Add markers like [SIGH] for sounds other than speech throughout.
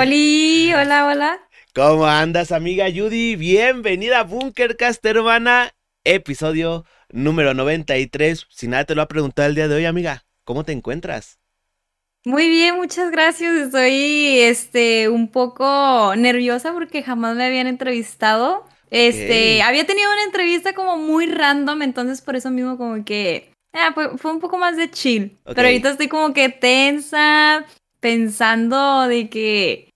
Hola, hola, hola. ¿Cómo andas, amiga Judy? Bienvenida a Bunkercast, hermana. Episodio número 93. Si nada te lo ha preguntado el día de hoy, amiga, ¿cómo te encuentras? Muy bien, muchas gracias. Estoy este un poco nerviosa porque jamás me habían entrevistado. Este, había tenido una entrevista como muy random, entonces por eso mismo como que fue, fue, un poco más de chill. Pero ahorita estoy como que tensa, pensando de que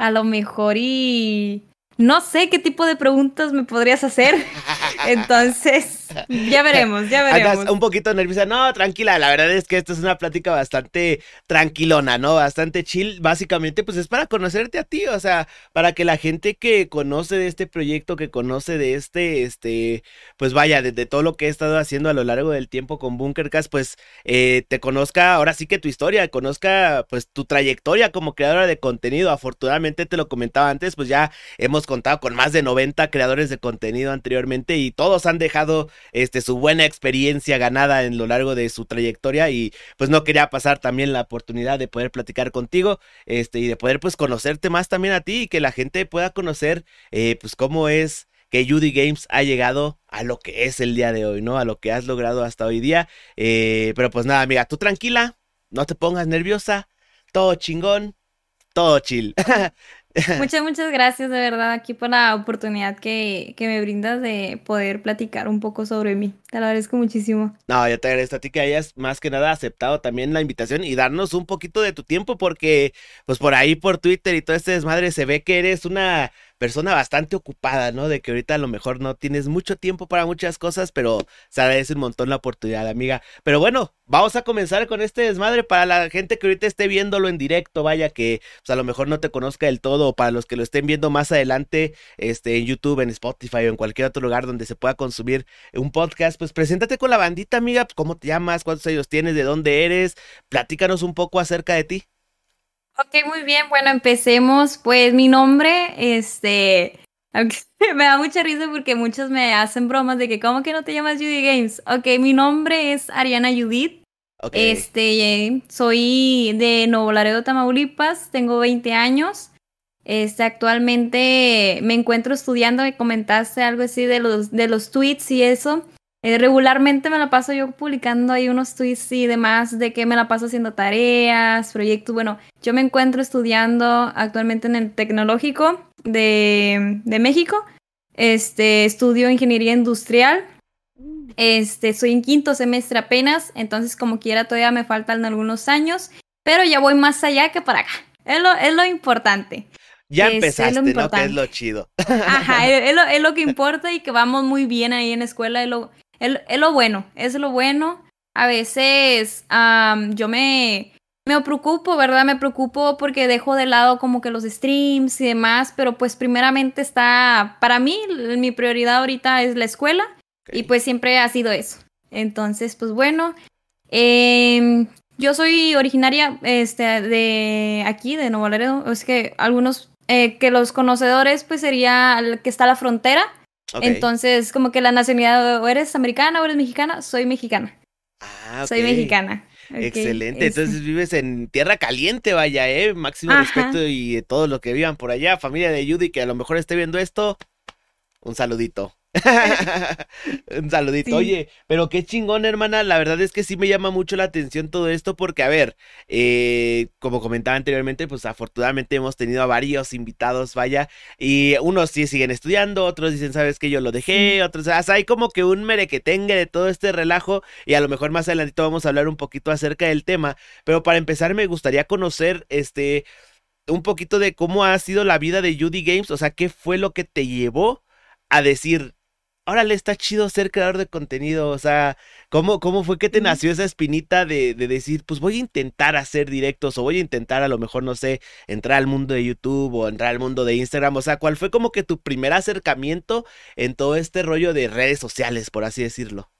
a lo mejor y no sé qué tipo de preguntas me podrías hacer. [LAUGHS] Entonces, ya veremos, ya veremos. Andas un poquito nerviosa. No, tranquila, la verdad es que esto es una plática bastante tranquilona, ¿no? Bastante chill. Básicamente, pues es para conocerte a ti, o sea, para que la gente que conoce de este proyecto, que conoce de este, este, pues vaya, de, todo lo que he estado haciendo a lo largo del tiempo con Bunkercast, pues eh, te conozca, ahora sí que tu historia, conozca pues tu trayectoria como creadora de contenido. Afortunadamente, te lo comentaba antes, pues ya hemos contado con más de 90 creadores de contenido anteriormente y todos han dejado este, su buena experiencia ganada en lo largo de su trayectoria y pues no quería pasar también la oportunidad de poder platicar contigo este, y de poder pues conocerte más también a ti y que la gente pueda conocer eh, pues cómo es que Judy Games ha llegado a lo que es el día de hoy, ¿no? A lo que has logrado hasta hoy día. Eh, pero pues nada, amiga, tú tranquila, no te pongas nerviosa, todo chingón, todo chill. [LAUGHS] [LAUGHS] Muchas, muchas gracias de verdad aquí por la oportunidad que, que, me brindas de poder platicar un poco sobre mí. Te lo agradezco muchísimo. No, yo te agradezco a ti que hayas más que nada aceptado también la invitación y darnos un poquito de tu tiempo porque pues por ahí por Twitter y todo este desmadre se ve que eres una persona bastante ocupada, ¿no? De que ahorita a lo mejor no tienes mucho tiempo para muchas cosas, pero se agradece un montón la oportunidad, amiga. Pero bueno, vamos a comenzar con este desmadre para la gente que ahorita esté viéndolo en directo, vaya que pues, a lo mejor no te conozca del todo, o para los que lo estén viendo más adelante, este, en YouTube, en Spotify o en cualquier otro lugar donde se pueda consumir un podcast, pues preséntate con la bandita, amiga, ¿cómo te llamas? ¿Cuántos años tienes? ¿De dónde eres? Platícanos un poco acerca de ti. Ok, muy bien. Bueno, empecemos. Pues mi nombre, este, [LAUGHS] me da mucha risa porque muchos me hacen bromas de que, ¿cómo que no te llamas Judy Games? Ok, mi nombre es Ariana Judith. Este, soy de Nuevo Laredo, Tamaulipas, tengo 20 años. Este, actualmente me encuentro estudiando, me comentaste algo así de los, de los tweets y eso. Eh, regularmente me la paso yo publicando ahí unos tweets y demás de que me la paso haciendo tareas, proyectos. Bueno, yo me encuentro estudiando actualmente en el Tecnológico de, de México. Este, estudio ingeniería industrial. Este, soy en quinto semestre apenas, entonces como quiera todavía me faltan algunos años, pero ya voy más allá que para acá. Es lo, es lo importante. Ya empezaste, ¿no? Que es lo chido. Ajá, [LAUGHS] es, lo, es, lo, que importa y que vamos muy bien ahí en la escuela. Es lo, es, lo bueno, es lo bueno. A veces yo me, me preocupo, ¿verdad? Me preocupo porque dejo de lado como que los streams y demás, pero pues primeramente está, para mí, mi prioridad ahorita es la escuela y pues siempre ha sido eso. Entonces, pues bueno, em, yo soy originaria este, de aquí, de Nuevo Laredo, es que algunos, eh, que los conocedores pues sería el que está a la frontera, entonces, como que la nacionalidad, o eres americana o eres mexicana, soy mexicana. Ah, Soy mexicana. Excelente, entonces vives en tierra caliente, vaya, eh, máximo respeto y de todo lo que vivan por allá, familia de Judy que a lo mejor esté viendo esto, un saludito. [LAUGHS] Un saludito. Oye, pero qué chingón, hermana. La verdad es que sí me llama mucho la atención todo esto porque, a ver, eh, como comentaba anteriormente, pues afortunadamente hemos tenido a varios invitados, vaya, y unos sí siguen estudiando, otros dicen, sabes que yo lo dejé, otros, o sea, hay como que un merequetengue de todo este relajo y a lo mejor más adelantito vamos a hablar un poquito acerca del tema, pero para empezar me gustaría conocer, este, un poquito de cómo ha sido la vida de Judy Games, o sea, qué fue lo que te llevó a decir, órale, está chido ser creador de contenido. O sea, ¿cómo, cómo fue que te nació esa espinita de, de, decir, pues voy a intentar hacer directos o voy a intentar a lo mejor, no sé, entrar al mundo de YouTube o entrar al mundo de Instagram? O sea, ¿cuál fue como que tu primer acercamiento en todo este rollo de redes sociales, por así decirlo?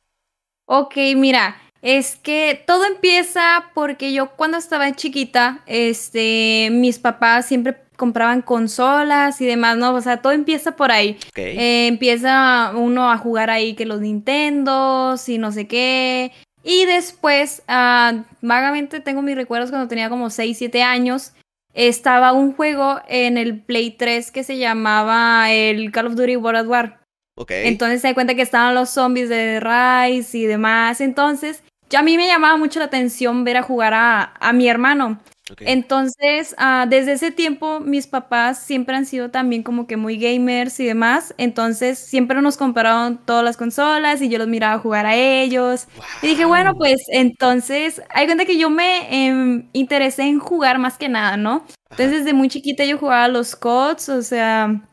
Ok, mira, es que todo empieza porque yo cuando estaba chiquita, este, mis papás siempre compraban consolas y demás, ¿no? O sea, todo empieza por ahí. Eh, empieza uno a jugar ahí que los Nintendos y no sé qué. Y después, ah, vagamente tengo mis recuerdos cuando tenía como 6, 7 años. estaba un juego en el Play 3 que se llamaba el Call of Duty World at War. Okay. Entonces se da cuenta que estaban los zombies de Rise y demás. Entonces, ya a mí me llamaba mucho la atención ver a jugar a, a mi hermano. Entonces, uh, desde ese tiempo, mis papás siempre han sido también como que muy gamers y demás. Entonces, siempre nos compraron todas las consolas y yo los miraba jugar a ellos. Y dije, bueno, pues entonces, hay cuenta que yo me eh, interesé en jugar más que nada, ¿no? Entonces, desde muy chiquita yo jugaba los CODs, o sea,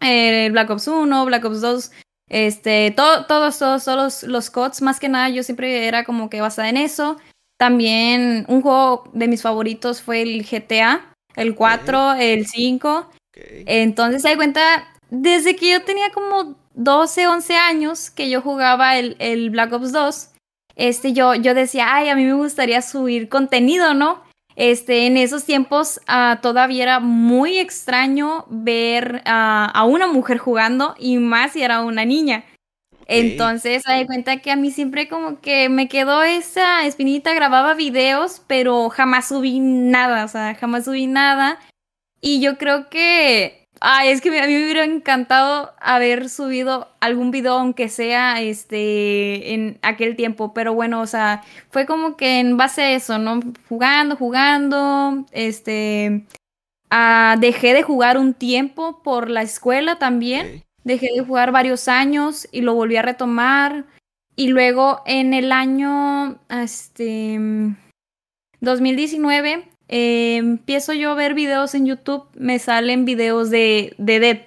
eh, Black Ops 1, Black Ops 2, este, todo, todos, todos, todos los, los CODs, más que nada, yo siempre era como que basada en eso. También un juego de mis favoritos fue el GTA, el 4, el 5. Entonces, se da cuenta, desde que yo tenía como 12, 11 años que yo jugaba el, el Black Ops 2, este, yo, yo decía, ay, a mí me gustaría subir contenido, ¿no? Este, en esos tiempos uh, todavía era muy extraño ver uh, a una mujer jugando y más si era una niña. Entonces, me di cuenta que a mí siempre como que me quedó esa espinita, grababa videos, pero jamás subí nada, o sea, jamás subí nada. Y yo creo que, ay, es que a mí me hubiera encantado haber subido algún video, aunque sea, este, en aquel tiempo, pero bueno, o sea, fue como que en base a eso, ¿no? Jugando, jugando, este, ah, dejé de jugar un tiempo por la escuela también. Dejé de jugar varios años y lo volví a retomar. Y luego en el año este, 2019 eh, empiezo yo a ver videos en YouTube. Me salen videos de, de Dead.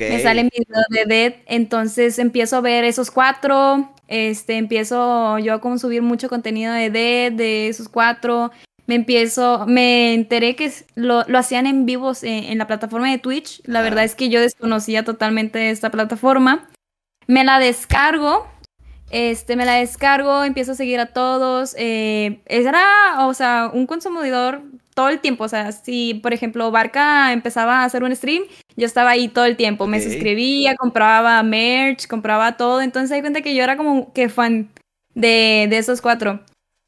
Me salen videos de Dead. Entonces empiezo a ver esos cuatro. Este, empiezo yo a consumir mucho contenido de Dead, de esos cuatro me empiezo, me enteré que lo, lo hacían en vivos en, la plataforma de Twitch. La verdad es que yo desconocía totalmente esta plataforma. Me la descargo, este, me la descargo, empiezo a seguir a todos. Eh, era, o sea, un consumidor todo el tiempo. O sea, si, por ejemplo, Barca empezaba a hacer un stream, yo estaba ahí todo el tiempo. Me suscribía, compraba merch, compraba todo. Entonces, hay cuenta que yo era como que fan de, de esos cuatro.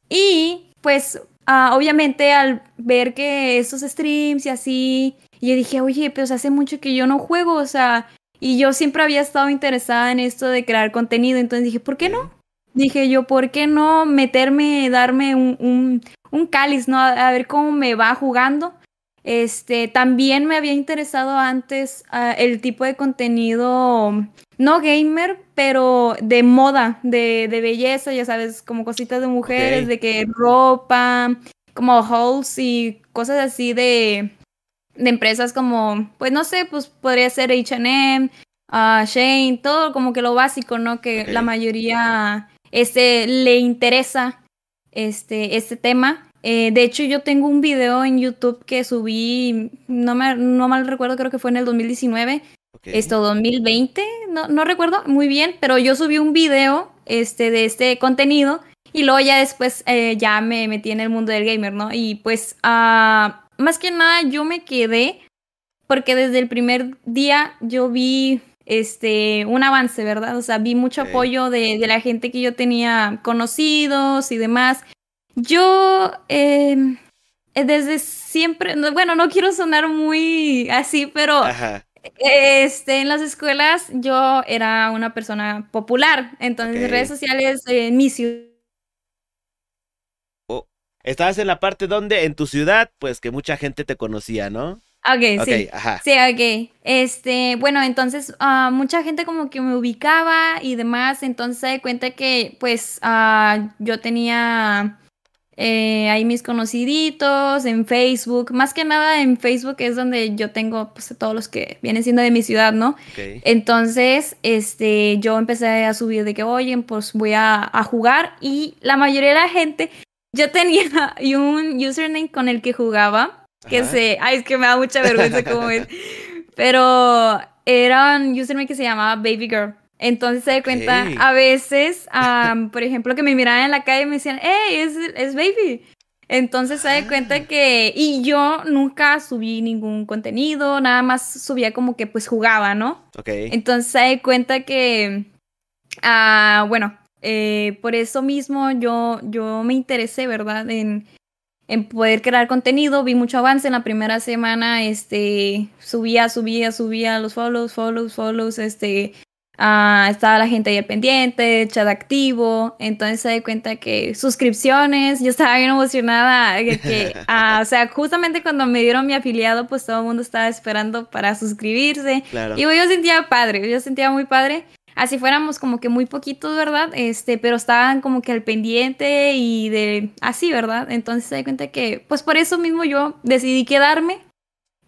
Y, pues, Ah, obviamente al ver que esos streams y así, yo dije, oye, pues hace mucho que yo no juego, o sea, y yo siempre había estado interesada en esto de crear contenido, entonces dije, ¿por qué no? Dije yo, ¿por qué no meterme, darme un, un, cáliz, ¿no? A, ver cómo me va jugando. Este, también me había interesado antes ah, el tipo de contenido no gamer, pero de moda, de, de belleza, ya sabes, como cositas de mujeres, de que ropa, como hauls y cosas así de, de empresas como, pues no sé, pues podría ser HM, uh, Shane, todo como que lo básico, ¿no? Que la mayoría este, le interesa este, este tema. Eh, de hecho, yo tengo un video en YouTube que subí, no, me, no mal recuerdo, creo que fue en el 2019, esto 2020, no, no recuerdo muy bien, pero yo subí un video este, de este contenido y luego ya después eh, ya me metí en el mundo del gamer, ¿no? Y pues uh, más que nada yo me quedé porque desde el primer día yo vi este un avance, ¿verdad? O sea, vi mucho apoyo de, de, la gente que yo tenía conocidos y demás. Yo eh, desde siempre, bueno, no quiero sonar muy así, pero este, en las escuelas yo era una persona popular, entonces en redes sociales en mi ciudad. Oh, estabas en la parte donde en tu ciudad, pues que mucha gente te conocía, ¿no? Ok, sí. Ajá. Sí, ok. Este, bueno, entonces uh, mucha gente como que me ubicaba y demás, entonces se da cuenta que pues uh, yo tenía eh, ahí mis conociditos, en Facebook, más que nada en Facebook es donde yo tengo pues todos los que vienen siendo de mi ciudad, ¿no? Entonces, este, yo empecé a subir de que, oye, pues voy a, jugar y la mayoría de la gente, yo tenía [LAUGHS] un username con el que jugaba, que se, ay, es que me da mucha vergüenza como es, pero era un username que se llamaba Baby Girl. Entonces se da cuenta, a veces, por ejemplo, que me miraban en la calle y me decían, hey, es, es baby. Entonces se da cuenta ah. que, y yo nunca subí ningún contenido, nada más subía como que pues jugaba, ¿no? Ok. Entonces se da cuenta que, ah, bueno, eh, por eso mismo yo, yo me interesé, ¿verdad? En, en poder crear contenido. Vi mucho avance en la primera semana, este, subía, subía, subía los follows, follows, follows, este, uh, estaba la gente ahí al pendiente, chat activo, entonces se da cuenta que suscripciones, yo estaba bien emocionada, que, uh, [LAUGHS] o sea, justamente cuando me dieron mi afiliado, pues todo el mundo estaba esperando para suscribirse. Y yo sentía padre, yo sentía muy padre así fuéramos como que muy poquitos, ¿verdad? Este, pero estaban como que al pendiente y de así, ¿verdad? Entonces se da cuenta que, pues por eso mismo yo decidí quedarme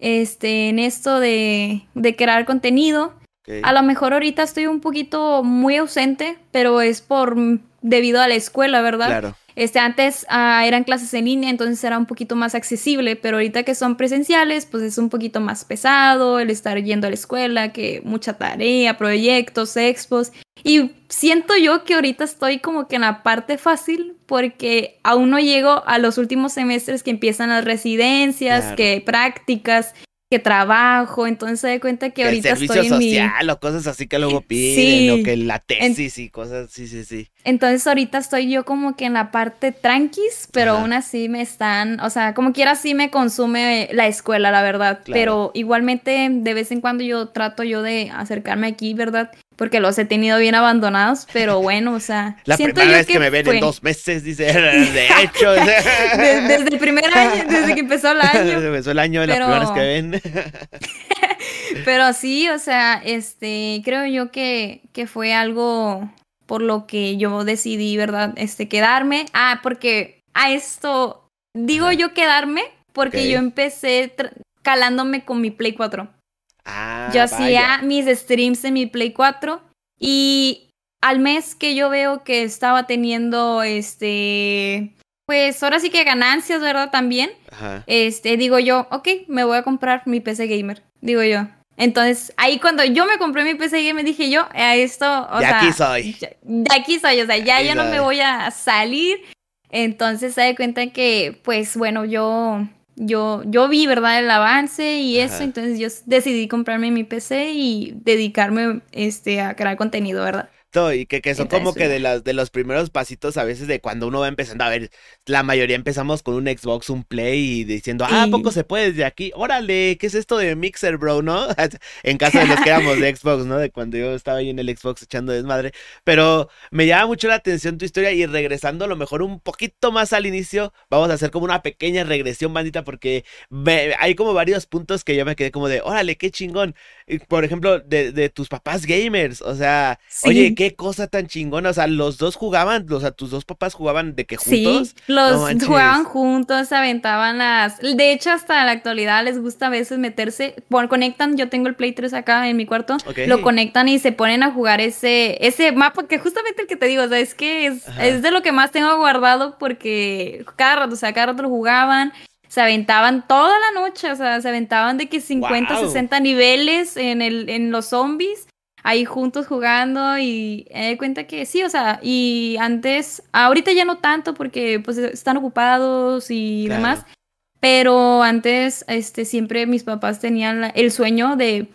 este, en esto de, de crear contenido. A lo mejor ahorita estoy un poquito muy ausente, pero es por debido a la escuela, ¿verdad? Claro. Este, antes ah, eran clases en línea, entonces era un poquito más accesible, pero ahorita que son presenciales, pues es un poquito más pesado el estar yendo a la escuela, que mucha tarea, proyectos, expos. Y siento yo que ahorita estoy como que en la parte fácil porque aún no llego a los últimos semestres que empiezan las residencias, que prácticas, que trabajo, entonces se da cuenta que, ahorita el servicio social o cosas así que luego piden, o que la tesis y cosas, sí, sí, sí. Entonces ahorita estoy yo como que en la parte tranquis, pero aún así me están, o sea, como quiera sí me consume la escuela, la verdad, pero igualmente de vez en cuando yo trato yo de acercarme aquí, ¿verdad? porque los he tenido bien abandonados, pero [LAUGHS] bueno, o sea. La primera vez que, me ven en dos meses, dice, [LAUGHS] de hecho. [LAUGHS] desde, el primer año, desde que empezó el año. Desde que empezó el año, pero... la primera vez que ven. pero sí, o sea, este, creo yo que, que fue algo por lo que yo decidí, ¿verdad? Este, quedarme. Ah, porque a esto, digo yo quedarme, porque yo empecé calándome con mi Play 4. Ah, yo hacía mis streams en mi Play 4 y al mes que yo veo que estaba teniendo este pues ahora sí que ganancias, ¿verdad? También. Este, digo yo, ok, me voy a comprar mi PC gamer, digo yo. Entonces, ahí cuando yo me compré mi PC gamer, dije yo, a esto, o de aquí soy. De aquí soy, o sea, ya yo no me voy a salir. Entonces, se da cuenta que, pues, bueno, yo yo, yo vi, ¿verdad? El avance y eso, entonces yo decidí comprarme mi PC y dedicarme este, a crear contenido, ¿verdad? Y que, que son como que de los, de los primeros pasitos a veces de cuando uno va empezando. A ver, la mayoría empezamos con un Xbox, un Play y diciendo, ah, poco se puede desde aquí? Órale, ¿qué es esto de Mixer, bro? ¿No? [LAUGHS] en caso de los que éramos de [LAUGHS] Xbox, ¿no? De cuando yo estaba ahí en el Xbox echando desmadre. Pero me llama mucho la atención tu historia y regresando a lo mejor un poquito más al inicio, vamos a hacer como una pequeña regresión, bandita, porque hay como varios puntos que yo me quedé como de, órale, qué chingón. Por ejemplo, de, de tus papás gamers, o sea, oye, qué cosa tan chingona. O sea, los dos jugaban, o sea, tus dos papás jugaban de que juntos. Sí, los jugaban juntos, aventaban las. De hecho, hasta la actualidad les gusta a veces meterse. Bueno, conectan, yo tengo el Play 3 acá en mi cuarto. Lo conectan y se ponen a jugar ese, ese mapa, que justamente el que te digo, o sea, es que es, es de lo que más tengo guardado porque cada rato, o sea, cada rato lo jugaban se aventaban toda la noche, o sea, se aventaban de que 50, 60 niveles en, el, en los zombies ahí juntos jugando y me di cuenta que sí, o sea, y antes, ahorita ya no tanto porque pues están ocupados y demás, pero antes este siempre mis papás tenían el sueño de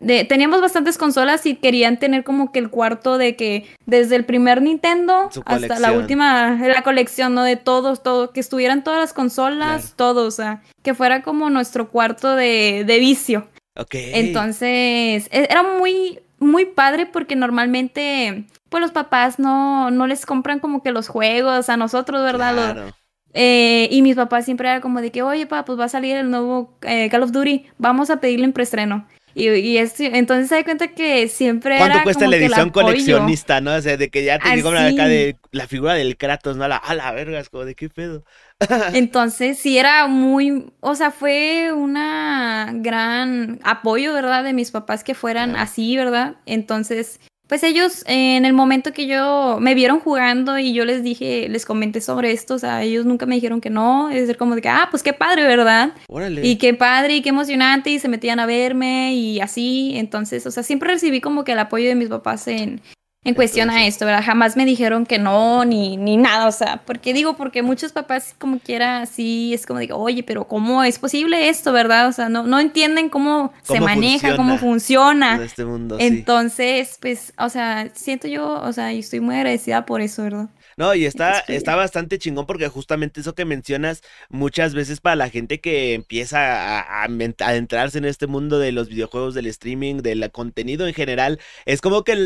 de, teníamos bastantes consolas y querían tener como que el cuarto de que desde el primer Nintendo hasta la última, la colección, ¿no? De todos, todo, que estuvieran todas las consolas, todo, o sea, que fuera como nuestro cuarto de, de vicio. Ok. Entonces, e, era muy, muy padre porque normalmente, pues los papás no, no les compran como que los juegos a nosotros, ¿verdad? Eh, y mis papás siempre era como de que, oye, papá, pues va a salir el nuevo eh, Call of Duty, vamos a pedirle en preestreno. Y, y entonces se da cuenta que siempre ¿Cuánto cuesta la edición coleccionista, no? O sea, de que ya te digo acá de la figura del Kratos, ¿no? A la, a la verga, es como de qué pedo. [LAUGHS] Entonces sí era muy, o sea, fue una gran apoyo, ¿verdad? De mis papás que fueran así, ¿verdad? Entonces, pues ellos en el momento que yo me vieron jugando y yo les dije, les comenté sobre esto, o sea, ellos nunca me dijeron que no, es decir, como de que, ah, pues qué padre, ¿verdad? Órale. Y qué padre y qué emocionante y se metían a verme y así, entonces, o sea, siempre recibí como que el apoyo de mis papás en, en cuestión a esto, ¿verdad? Jamás me dijeron que no, ni, ni nada, o sea, porque digo, porque muchos papás como quiera, así es como digo, oye, pero ¿cómo es posible esto, verdad? O sea, no, no entienden cómo, se maneja, cómo funciona. este mundo, Entonces, pues, o sea, siento yo, o sea, y estoy muy agradecida por eso, ¿verdad? No, y está, está bastante chingón porque justamente eso que mencionas muchas veces para la gente que empieza a, adentrarse en este mundo de los videojuegos, del streaming, del contenido en general, es como que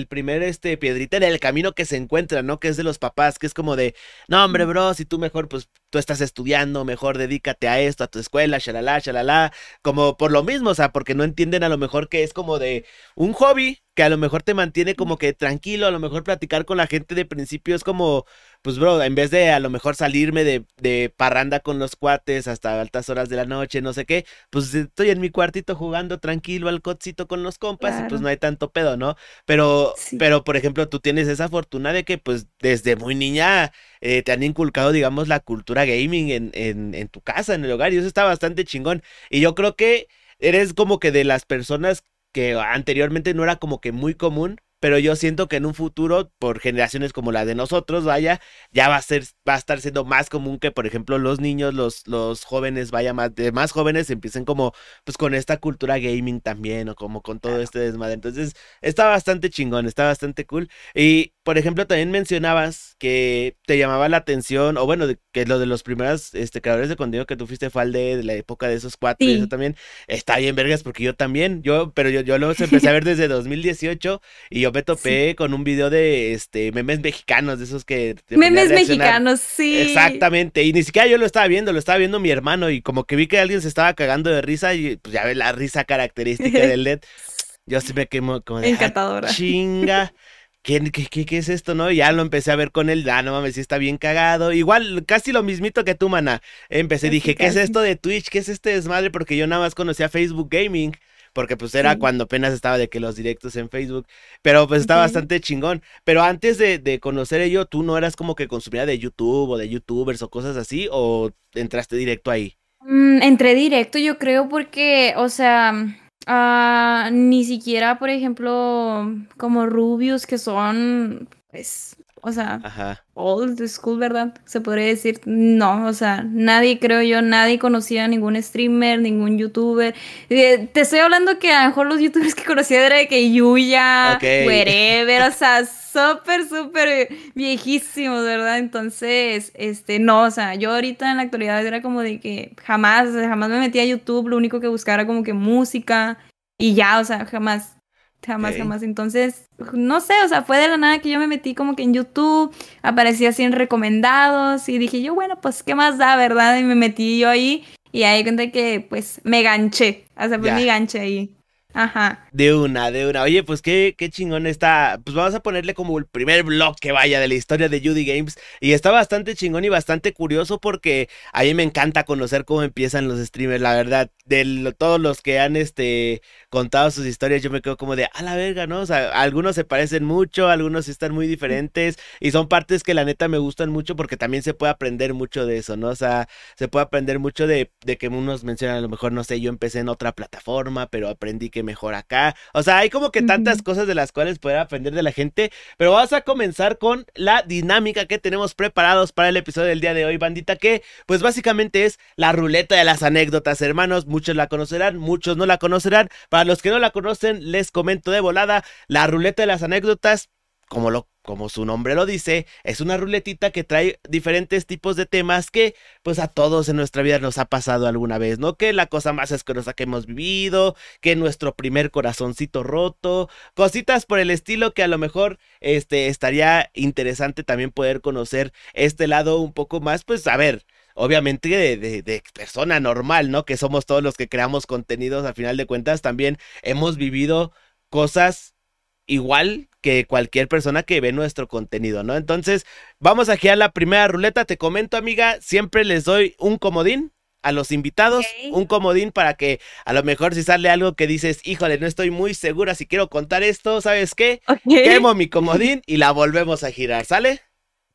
el, primer este, piedrita en el camino que se encuentra, ¿no? Que es de los papás, que es como de, no, hombre, bro, si tú mejor, pues tú estás estudiando, mejor dedícate a esto, a tu escuela, shalala, shalala, como por lo mismo, o sea, porque no entienden a lo mejor que es como de un hobby que a lo mejor te mantiene como que tranquilo, a lo mejor platicar con la gente de principio es como, pues bro, en vez de a lo mejor salirme de, de parranda con los cuates hasta altas horas de la noche, no sé qué, pues estoy en mi cuartito jugando tranquilo al cotcito con los compas y pues no hay tanto pedo, ¿no? Pero, pero por ejemplo, tú tienes esa fortuna de que pues desde muy niña eh, te han inculcado, digamos, la cultura gaming en, en, en tu casa, en el hogar, y eso está bastante chingón. Y yo creo que eres como que de las personas que anteriormente no era como que muy común, pero yo siento que en un futuro, por generaciones como la de nosotros, vaya, ya va a ser, va a estar siendo más común que, por ejemplo, los niños, los, los jóvenes, vaya, más, de más jóvenes empiecen como, pues con esta cultura gaming también, o como con todo este desmadre. Entonces, está bastante chingón, está bastante cool. Y, por ejemplo, también mencionabas que te llamaba la atención, o bueno, que lo de los primeros este, creadores de contenido que tú fuiste fue de, la época de esos cuatro, y eso también está bien vergas, porque yo también, yo, pero yo, yo los empecé a ver desde 2018 y yo me topé con un video de este memes mexicanos, de esos que... Memes mexicanos, sí. Exactamente, y ni siquiera yo lo estaba viendo, lo estaba viendo mi hermano y como que vi que alguien se estaba cagando de risa y pues ya ves la risa característica del LED. Yo sí me quemo como de... Ah, Encantadora. chinga. ¿Qué, qué, qué, es esto, no? Y ya lo empecé a ver con él, ah, no mames, sí está bien cagado. Igual, casi lo mismito que tú, mana. Empecé, dije, ¿qué es esto de Twitch? ¿Qué es este desmadre? Porque yo nada más conocía Facebook Gaming porque pues era cuando apenas estaba de que los directos en Facebook, pero pues está bastante chingón. Pero antes de, conocer ello, ¿tú no eras como que consumida de YouTube o de YouTubers o cosas así? ¿O entraste directo ahí? Mm, entré directo, yo creo, porque, o sea, ah, ni siquiera, por ejemplo, como Rubius, que son, pues, o sea, Ajá. old school, ¿verdad? Se podría decir, no, o sea, nadie, creo yo, nadie conocía a ningún streamer, ningún youtuber. Eh, te estoy hablando que a lo mejor los youtubers que conocía era de que Yuya, wherever, o sea, [LAUGHS] súper, súper viejísimos, ¿verdad? Entonces, este, no, o sea, yo ahorita en la actualidad era como de que jamás, jamás me metía a YouTube, lo único que buscara como que música y ya, o sea, jamás Jamás, jamás. Entonces, no sé, o sea, fue de la nada que yo me metí como que en YouTube, aparecía así en recomendados y dije yo, bueno, pues, ¿qué más da, verdad? Y me metí yo ahí y ahí cuenta que, pues, me ganché, o sea, pues me ganché ahí. Ajá. De una, de una. Oye, pues qué, qué chingón está. Pues vamos a ponerle como el primer blog que vaya de la historia de Judy Games. Y está bastante chingón y bastante curioso porque a mí me encanta conocer cómo empiezan los streamers, la verdad. De todos los que han este contado sus historias, yo me quedo como de a la verga, ¿no? O sea, algunos se parecen mucho, algunos están muy diferentes. Y son partes que la neta me gustan mucho porque también se puede aprender mucho de eso, ¿no? O sea, se puede aprender mucho de, de que unos mencionan a lo mejor, no sé, yo empecé en otra plataforma, pero aprendí que mejor acá. O sea, hay como que tantas cosas de las cuales poder aprender de la gente. Pero vamos a comenzar con la dinámica que tenemos preparados para el episodio del día de hoy, bandita, que pues básicamente es la ruleta de las anécdotas, hermanos. Muchos la conocerán, muchos no la conocerán. Para los que no la conocen, les comento de volada, la ruleta de las anécdotas como, lo, como su nombre lo dice, es una ruletita que trae diferentes tipos de temas que pues a todos en nuestra vida nos ha pasado alguna vez, ¿no? Que la cosa más asquerosa que hemos vivido, que nuestro primer corazoncito roto, cositas por el estilo que a lo mejor este, estaría interesante también poder conocer este lado un poco más, pues a ver, obviamente de, de, de, persona normal, ¿no? Que somos todos los que creamos contenidos, a final de cuentas también hemos vivido cosas igual que cualquier persona que ve nuestro contenido, ¿no? Entonces, vamos a la primera ruleta. Te comento, amiga, siempre les doy un comodín a los invitados, un comodín para que a lo mejor si sale algo que dices, híjole, no estoy muy segura si quiero contar esto, ¿sabes qué? Quemo mi comodín y la volvemos a girar, ¿sale?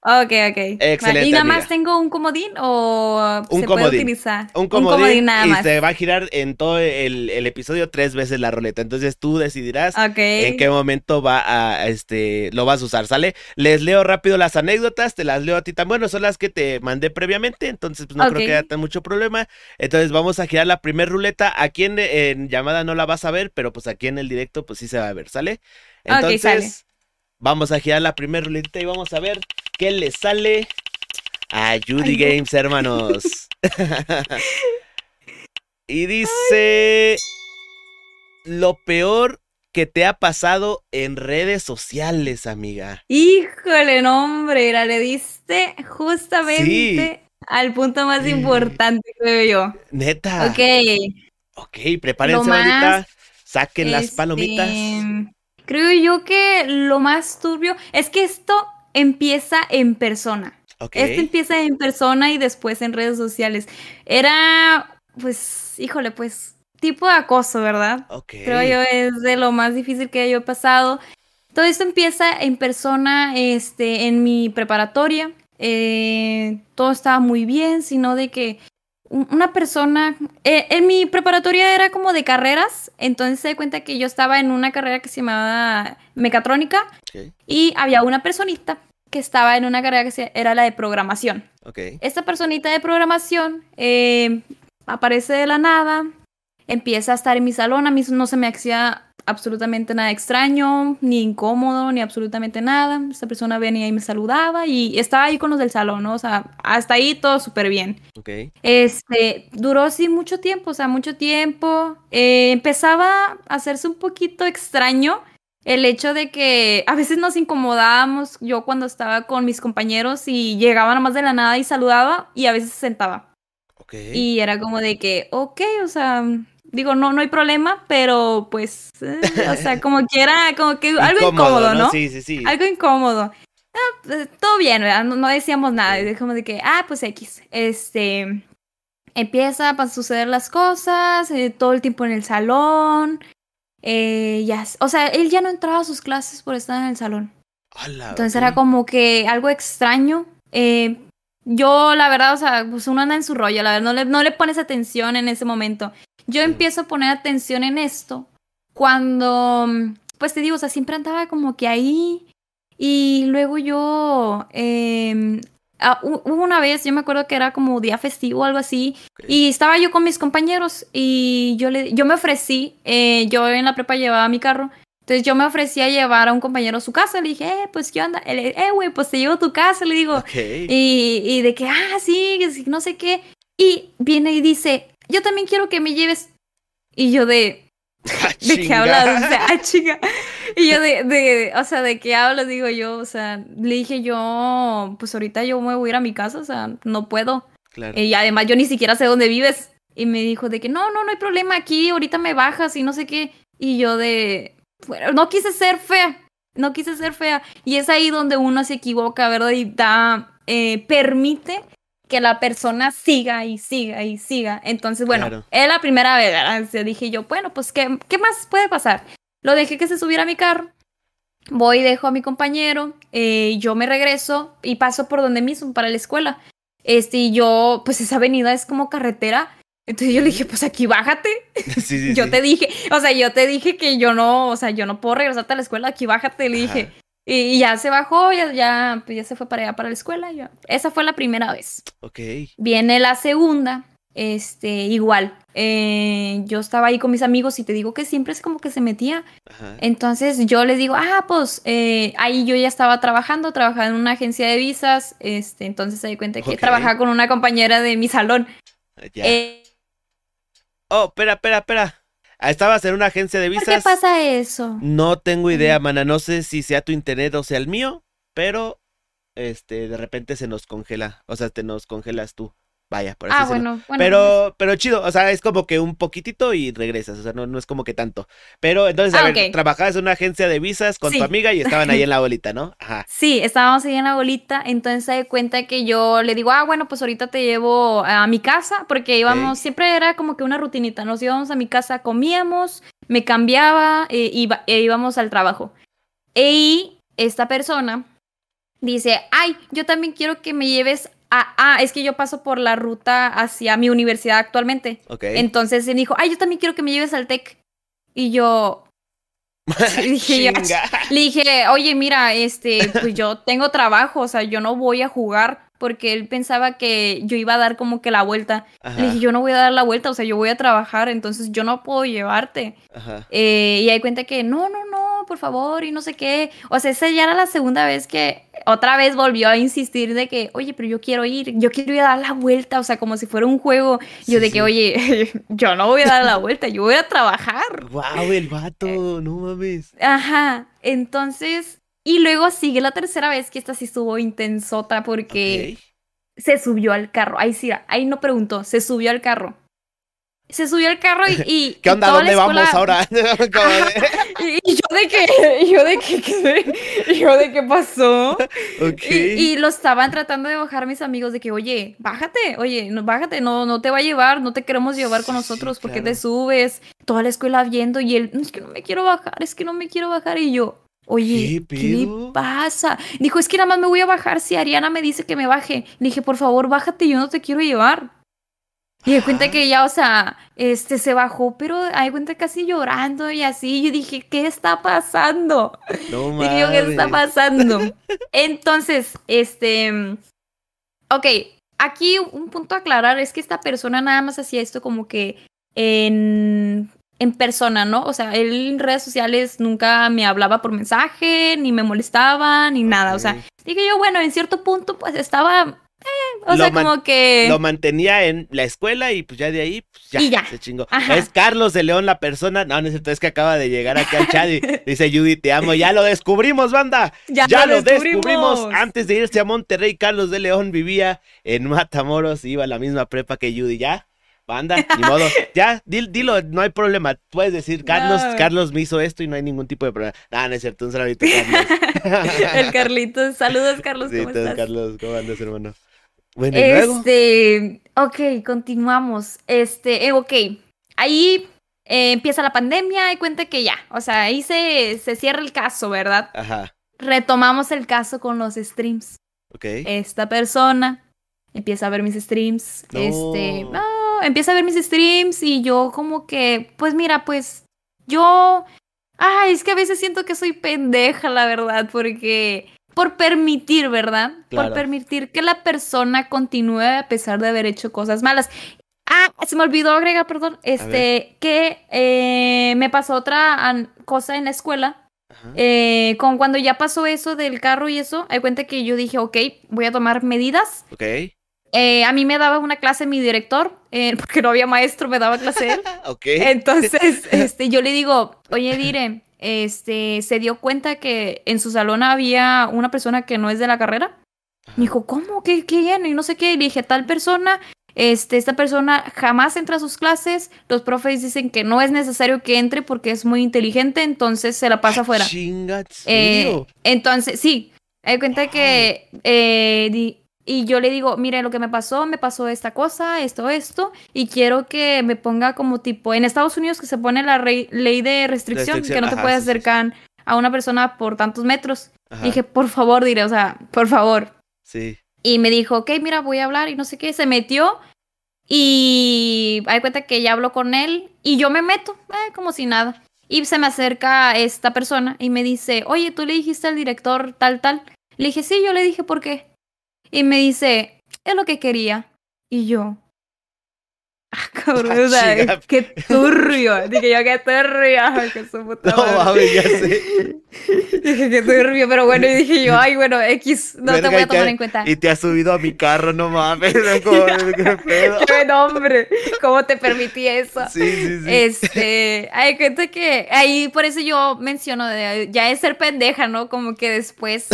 Ok, ok. Excelente. ¿Y nada más tengo un comodín o un se puede utilizar? Un comodín, nada más. Y se va a girar en todo el, episodio tres veces la roleta. Entonces tú decidirás en qué momento va a, este, lo vas a usar, ¿sale? Les leo rápido las anécdotas, te las leo a ti tan bueno, son las que te mandé previamente, entonces pues no creo que haya mucho problema. Entonces vamos a girar la primer ruleta. Aquí en, llamada no la vas a ver, pero pues aquí en el directo pues sí se va a ver, ¿sale? Entonces, vamos a girar la primera ruleta y vamos a ver ¿Qué le sale a Judy Games, hermanos? [LAUGHS] y dice... Lo peor que te ha pasado en redes sociales, amiga. Híjole, no, hombre, la le diste justamente al punto más importante, creo yo. Neta. Ok. Ok, prepárense, ahorita. Saquen las este, palomitas. Creo yo que lo más turbio es que esto empieza en persona. Este empieza en persona y después en redes sociales. Era, pues, híjole, pues, tipo de acoso, ¿verdad? Creo yo es de lo más difícil que yo he pasado. Todo esto empieza en persona, este, en mi preparatoria. Eh, todo estaba muy bien, sino de que una persona, eh, en mi preparatoria era como de carreras, entonces se cuenta que yo estaba en una carrera que se llamaba mecatrónica y había una personita que estaba en una carrera que era la de programación. Esta personita de programación eh, aparece de la nada, empieza a estar en mi salón, a mí no se me hacía absolutamente nada extraño, ni incómodo, ni absolutamente nada. Esta persona venía y me saludaba y estaba ahí con los del salón, ¿no? O sea, hasta ahí todo súper bien. Okay. Este, duró así mucho tiempo, o sea, mucho tiempo. Eh, empezaba a hacerse un poquito extraño el hecho de que a veces nos incomodábamos yo cuando estaba con mis compañeros y llegaba nomás de la nada y saludaba y a veces se sentaba. Okay. Y era como de que, ok, o sea, digo, no, no hay problema, pero pues, eh, o sea, [LAUGHS] como quiera, como que algo incómodo, ¿no? Sí, sí, sí. Algo incómodo. Pues, todo bien, ¿verdad? No, decíamos nada, dejamos de que, ah, pues X, este, empieza a suceder las cosas, eh, todo el tiempo en el salón, eh, ya, o sea, él ya no entraba a sus clases por estar en el salón. Entonces era como que algo extraño. yo, la verdad, o sea, pues uno anda en su rollo, la verdad, no le, no le pones atención en ese momento. Yo empiezo a poner atención en esto cuando, pues te digo, o sea, siempre andaba como que ahí. Y luego yo, eh, hubo una vez, yo me acuerdo que era como día festivo o algo así, y estaba yo con mis compañeros y yo, le, yo me ofrecí, eh, yo en la prepa llevaba mi carro, entonces yo me ofrecí a llevar a un compañero a su casa, le dije, eh, pues qué onda, eh, güey, pues te llevo a tu casa, le digo, y, y de que, ah, sí, no sé qué, y viene y dice, yo también quiero que me lleves. Y yo de, ah, [LAUGHS] ¿de qué hablas? O sea, [LAUGHS] ah, chica. Y yo de, de, o sea, ¿de qué hablas? Digo yo, o sea, le dije yo, pues ahorita yo me voy a ir a mi casa, o sea, no puedo. Claro. Y además yo ni siquiera sé dónde vives. Y me dijo de que no, no, no hay problema aquí, ahorita me bajas y no sé qué. Y yo de, bueno, no quise ser fea, no quise ser fea. Y es ahí donde uno se equivoca, ¿verdad? Y da, eh, permite que la persona siga y siga y siga. Entonces, bueno, es la primera vez, dije yo, bueno, pues, ¿qué, ¿qué más puede pasar? Lo dejé que se subiera a mi carro. Voy, dejo a mi compañero, eh, yo me regreso y paso por donde mismo para la escuela. Este, y yo, pues esa avenida es como carretera. Entonces yo le dije, pues aquí bájate. [LAUGHS] [LAUGHS] yo te dije, o sea, yo te dije que yo no, o sea, yo no puedo regresarte a la escuela, aquí bájate. Le dije, y ya se bajó, ya, ya, pues ya se fue para allá, para la escuela. Ya. Esa fue la primera vez. Ok. Viene la segunda, este, igual. Eh, yo estaba ahí con mis amigos y te digo que siempre es como que se metía. Entonces yo les digo, ah, pues eh, ahí yo ya estaba trabajando, trabajaba en una agencia de visas. Este, entonces se di cuenta que trabajaba con una compañera de mi salón. Ya. Eh, oh, espera, espera, espera. Ah, estabas en una agencia de visas. ¿Por qué pasa eso? No tengo idea, mana. No sé si sea tu internet o sea el mío, pero este, de repente se nos congela. O sea, te nos congelas tú. Vaya, por así Ah, bueno, bueno. Pero, pues. pero chido, o sea, es como que un poquitito y regresas, o sea, no, no es como que tanto. Pero entonces, a ah, ver, trabajabas en una agencia de visas con tu amiga y estaban ahí en la bolita, ¿no? Ajá. [LAUGHS] Sí, estábamos ahí en la bolita, entonces se da cuenta que yo le digo, ah, bueno, pues ahorita te llevo a mi casa, porque íbamos, siempre era como que una rutinita, nos íbamos a mi casa, comíamos, me cambiaba eh, e íbamos al trabajo. Y esta persona dice, ay, yo también quiero que me lleves a, ah, es que yo paso por la ruta hacia mi universidad actualmente. Ok. Entonces él dijo, ay, yo también quiero que me lleves al TEC. Y yo, [LAUGHS] le dije, le dije, oye, mira, este, pues yo [LAUGHS] tengo trabajo, o sea, yo no voy a jugar porque él pensaba que yo iba a dar como que la vuelta. Ajá, Le dije, yo no voy a dar la vuelta, o sea, yo voy a trabajar, entonces yo no puedo llevarte. ajá. Eh, y ahí cuenta que, no, no, no, por favor, y no sé qué. O sea, esa ya era la segunda vez que otra vez volvió a insistir de que, oye, pero yo quiero ir, yo quiero ir a dar la vuelta, o sea, como si fuera un juego. yo de sí. que, oye, [LAUGHS] yo no voy a dar la vuelta, yo voy a trabajar. Wow, el vato, no mames. Ajá, entonces, y luego sigue la tercera vez que esta sí estuvo intensota porque se subió al carro. Ahí sí, ahí no preguntó, se subió al carro. Se subió al carro y... y [LAUGHS] ¿Qué onda? ¿Dónde vamos ahora? [LAUGHS] Y, [LAUGHS] y yo de que, y yo de que, yo de qué pasó. Y, y lo estaban tratando de bajar mis amigos de que, oye, bájate, oye, no, bájate, no, no te va a llevar, no te queremos llevar con Sí, nosotros, ¿por qué claro. te subes? Toda la escuela viendo y él, "No, es que no me quiero bajar, es que no me quiero bajar. Y yo, oye, ¿Qué ¿qué, pasa? Dijo, es que nada más me voy a bajar si Ariana me dice que me baje. Le dije, por favor, bájate, yo no te quiero llevar. Y de cuenta que ya, o sea, este se bajó, pero hay cuenta casi llorando y así. Yo dije, ¿qué está pasando? No [LAUGHS] Dije yo, ¿qué está pasando? [LAUGHS] Entonces, este. Ok, aquí un punto a aclarar es que esta persona nada más hacía esto como que en, en persona, ¿no? O sea, él en redes sociales nunca me hablaba por mensaje, ni me molestaba, ni nada. O sea, dije yo, bueno, en cierto punto, pues estaba. Eh, o Lo sea, como que. Lo mantenía en la escuela y pues ya de ahí, pues ya, Y ya. se chingó. Ajá. Es Carlos de León la persona. No, no es cierto, es que acaba de llegar aquí al chat y [LAUGHS] dice Judy, te amo. Ya lo descubrimos, banda. Ya Ya, lo lo descubrimos. descubrimos. Antes de irse a Monterrey, Carlos de León vivía en Matamoros, iba a la misma prepa que Judy. Ya, banda, ni modo. [LAUGHS] Ya, dil- dilo, no hay problema. Puedes decir, Carlos, No. Carlos me hizo esto y no hay ningún tipo de problema. Ah, no es cierto, un saludito, Carlos. [LAUGHS] El Carlitos. Saludos, Carlos, Sí, ¿cómo entonces, estás? Carlos, ¿cómo andas, hermano? Bueno. Este, ok, continuamos. Este, eh, ok, ahí eh, empieza la pandemia y cuenta que ya, o sea, ahí se, se cierra el caso, ¿verdad? Ajá, Retomamos el caso con los streams. ok. Esta persona empieza a ver mis streams, No. este, no, empieza a ver mis streams y yo como que, pues mira, pues yo, ay, es que a veces siento que soy pendeja, la verdad, porque por permitir, ¿verdad? Claro. Por permitir que la persona continúe a pesar de haber hecho cosas malas. Ah, se me olvidó agregar, perdón, este, que eh, me pasó otra cosa en la escuela. Eh, con cuando ya pasó eso del carro y eso, hay cuenta que yo dije, ok, voy a tomar medidas. Ok, Eh, a mí me daba una clase mi director, eh, [LAUGHS] porque no había maestro, me daba clase él. [LAUGHS] ok. Entonces, este, yo le digo, oye, Dire, este, se dio cuenta que en su salón había una persona que no es de la carrera. Me dijo, ¿cómo? ¿Qué, quién? Y no sé qué. Y le dije, tal persona, este, esta persona jamás entra a sus clases. Los profes dicen que no es necesario que entre porque es muy inteligente, entonces se la pasa afuera. Chinga, ¿en Eh, entonces, sí, me di cuenta Wow. que, eh, di- y yo le digo, mire, lo que me pasó, me pasó esta cosa, esto, esto, y quiero que me ponga como tipo, en Estados Unidos que se pone la rey- ley de restricción, Restricción, que no te ajá, puedes sí, sí, sí. acercar a una persona por tantos metros. Ajá, Dije, por favor, diré, o sea, por favor. sí. Y me dijo, ok, mira, voy a hablar y no sé qué. Se metió y hay cuenta que ya habló con él y yo me meto, eh, como si nada. Y se me acerca esta persona y me dice, oye, tú le dijiste al director tal, tal. Le dije, sí, yo le dije por qué. Y me dice, es lo que quería. Y yo, ah, [LAUGHS] cabrón, o sea, qué turbio. Dije yo, qué turbio. Que su puta No madre. mames, ya sé. [LAUGHS] Dije que turbio, pero bueno, y dije yo, ay, bueno, X, no Verga, te voy a tomar en cuenta. Y te has subido a mi carro, no mames. [LAUGHS] Como, ¿Qué pedo? ¡Qué nombre! ¿Cómo te permití eso? Sí, sí, sí. Este, hay cuenta que ahí por eso yo menciono de, ya es ser pendeja, ¿no? Como que después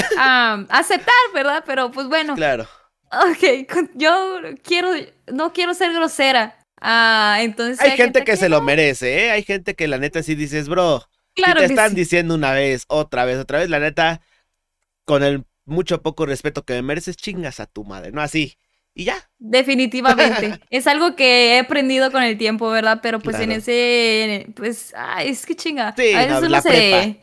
aceptar, ¿verdad? Pero pues bueno, Claro. ok, yo quiero, no quiero ser grosera. Ah, entonces Hay gente que se lo merece, ¿eh? Hay gente que la neta sí dices, bro, Claro si te que están sí. diciendo una vez, otra vez, otra vez, la neta, con el mucho poco respeto que me mereces, chingas a tu madre, ¿no? Así. Y ya. Definitivamente. [LAUGHS] es algo que he aprendido con el tiempo, ¿verdad? Pero pues en ese, pues, ay, es que chinga. Sí, a veces no, la se-.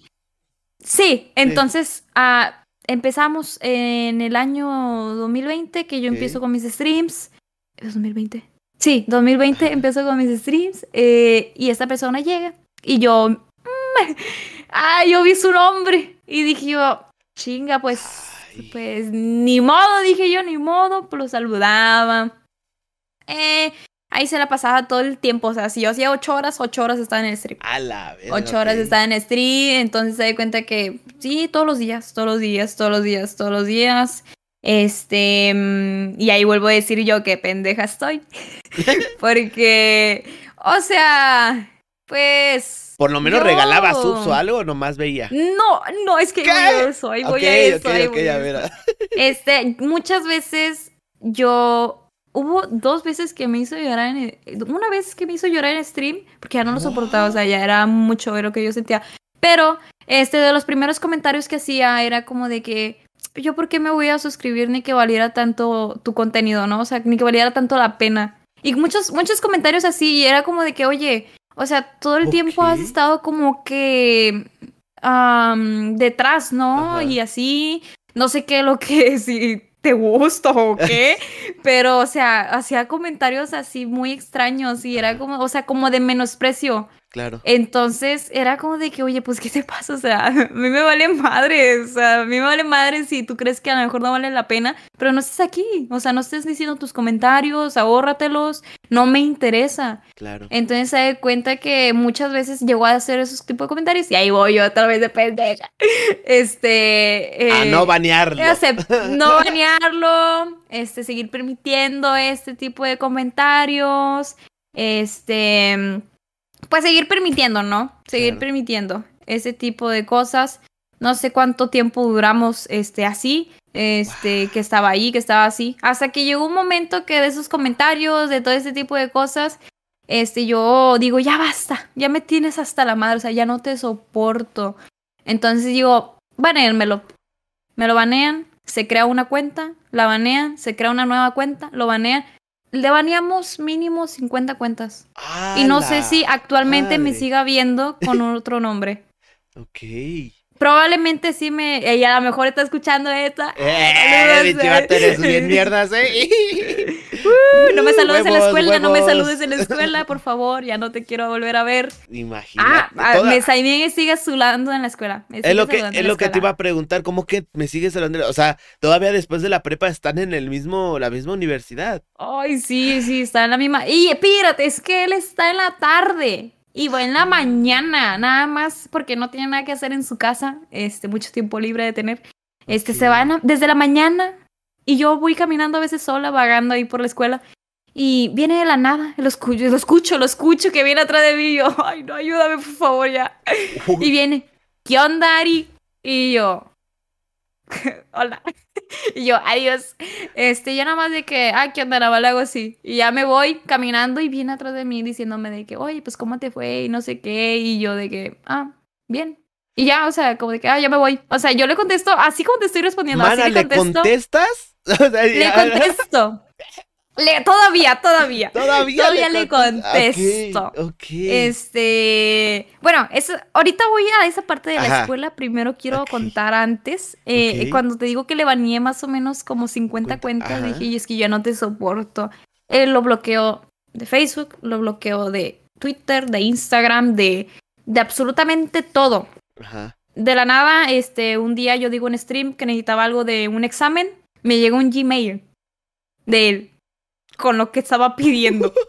Sí, entonces, ah, empezamos en el año 2020, que yo empiezo con mis streams. ¿Es 2020? Sí, 2020 empiezo con mis streams eh, y esta persona llega y yo, mm, ah, yo vi su nombre y dije yo, chinga, pues, pues ni modo, dije yo, ni modo, pues lo saludaba. Eh, ahí se la pasaba todo el tiempo. O sea, si yo hacía ocho horas, ocho horas estaba en el stream. A la vez. Ocho horas estaba en el stream. Entonces se da cuenta que sí, todos los días, todos los días, todos los días, todos los días. Este, mm, y ahí vuelvo a decir yo que pendeja estoy. [LAUGHS] Porque, o sea, pues. Por lo menos regalaba subs o algo, nomás veía. No, no, es que voy a eso, ahí voy a eso. [LAUGHS] Este, muchas veces yo hubo dos veces que me hizo llorar en una vez que me hizo llorar en stream porque ya no lo soportaba, o sea, ya era mucho lo que yo sentía. Pero este de los primeros comentarios que hacía era como de que yo por qué me voy a suscribir ni que valiera tanto tu contenido, ¿no? O sea, ni que valiera tanto la pena. Y muchos muchos comentarios así y era como de que, "Oye, o sea, todo el tiempo has estado como que detrás, ¿no? Y así, no sé qué lo que [LAUGHS] si te gusto o qué, [LAUGHS] pero o sea, hacía comentarios así muy extraños y era como, o sea, como de menosprecio. Claro. Entonces era como de que, oye, pues, ¿qué te pasa? O sea, [LAUGHS] a mí me vale madre, o sea, a mí me vale madre si tú crees que a lo mejor no vale la pena, pero no estés aquí, o sea, no estés diciendo tus comentarios, ahórratelos, no me interesa. Claro. Entonces se da cuenta que muchas veces llegó a hacer esos tipos de comentarios y ahí voy yo otra vez de pendeja. [LAUGHS] Este. a no banearlo. no [LAUGHS] banearlo, este, seguir permitiendo este tipo de comentarios, este pues seguir permitiendo, ¿no? Seguir permitiendo ese tipo de cosas. No sé cuánto tiempo duramos este así, este que estaba ahí, que estaba así, hasta que llegó un momento que de esos comentarios, de todo ese tipo de cosas, este yo digo, ya basta, ya me tienes hasta la madre, o sea, ya no te soporto. Entonces digo, baneármelo. Me lo banean, se crea una cuenta, la banean, se crea una nueva cuenta, lo banean le baneamos mínimo 50 cuentas. y no sé si actualmente me siga viendo con [LAUGHS] otro nombre. ok. Probablemente sí me. Ella a lo mejor está escuchando esta. Eh, eres bien [LAUGHS] mierdas, ¿eh? Uh, no me saludes en la escuela, no me saludes en la escuela, por favor. Ya no te quiero volver a ver. Imagínate. Ah, ah me me sigues saludando en la escuela. Es lo que, es lo que te iba a preguntar. ¿Cómo que me sigues saludando? O sea, todavía después de la prepa están en el mismo, la misma universidad. Ay, sí, sí, está en la misma. Y espérate, es que él está en la tarde. Y voy en la mañana, nada más porque no tiene nada que hacer en su casa, este, mucho tiempo libre de tener. Este, se van desde la mañana y yo voy caminando a veces sola, vagando ahí por la escuela. Y viene de la nada, lo escucho, lo escucho, lo escucho que viene atrás de mí. Y yo, [LAUGHS] ay, no, ayúdame, por favor, ya. Y viene, ¿qué onda, Ari? Y yo, [LAUGHS] hola. [LAUGHS] y yo, adiós. Este, ya nada más de que, ah, ¿qué onda? Nada hago así. Y ya me voy caminando y viene atrás de mí diciéndome de que, oye, pues cómo te fue y no sé qué. Y yo de que, ah, bien. Y ya, o sea, como de que, ah, ya me voy. O sea, yo le contesto así como te estoy respondiendo. así le, contestas? le contesto. [LAUGHS] [LAUGHS] Le, todavía, todavía. [LAUGHS] Todavía, todavía le, contesto. Este, bueno, eso, ahorita voy a esa parte de la escuela. Primero quiero contar antes. Eh, cuando te digo que le baneé más o menos como 50 cuentas, dije, y es que yo no te soporto. Eh, lo bloqueo de Facebook, lo bloqueo de Twitter, de Instagram, de, de absolutamente todo. De la nada, este, un día yo digo en stream que necesitaba algo de un examen, me llegó un Gmail de él con lo que estaba pidiendo. [LAUGHS]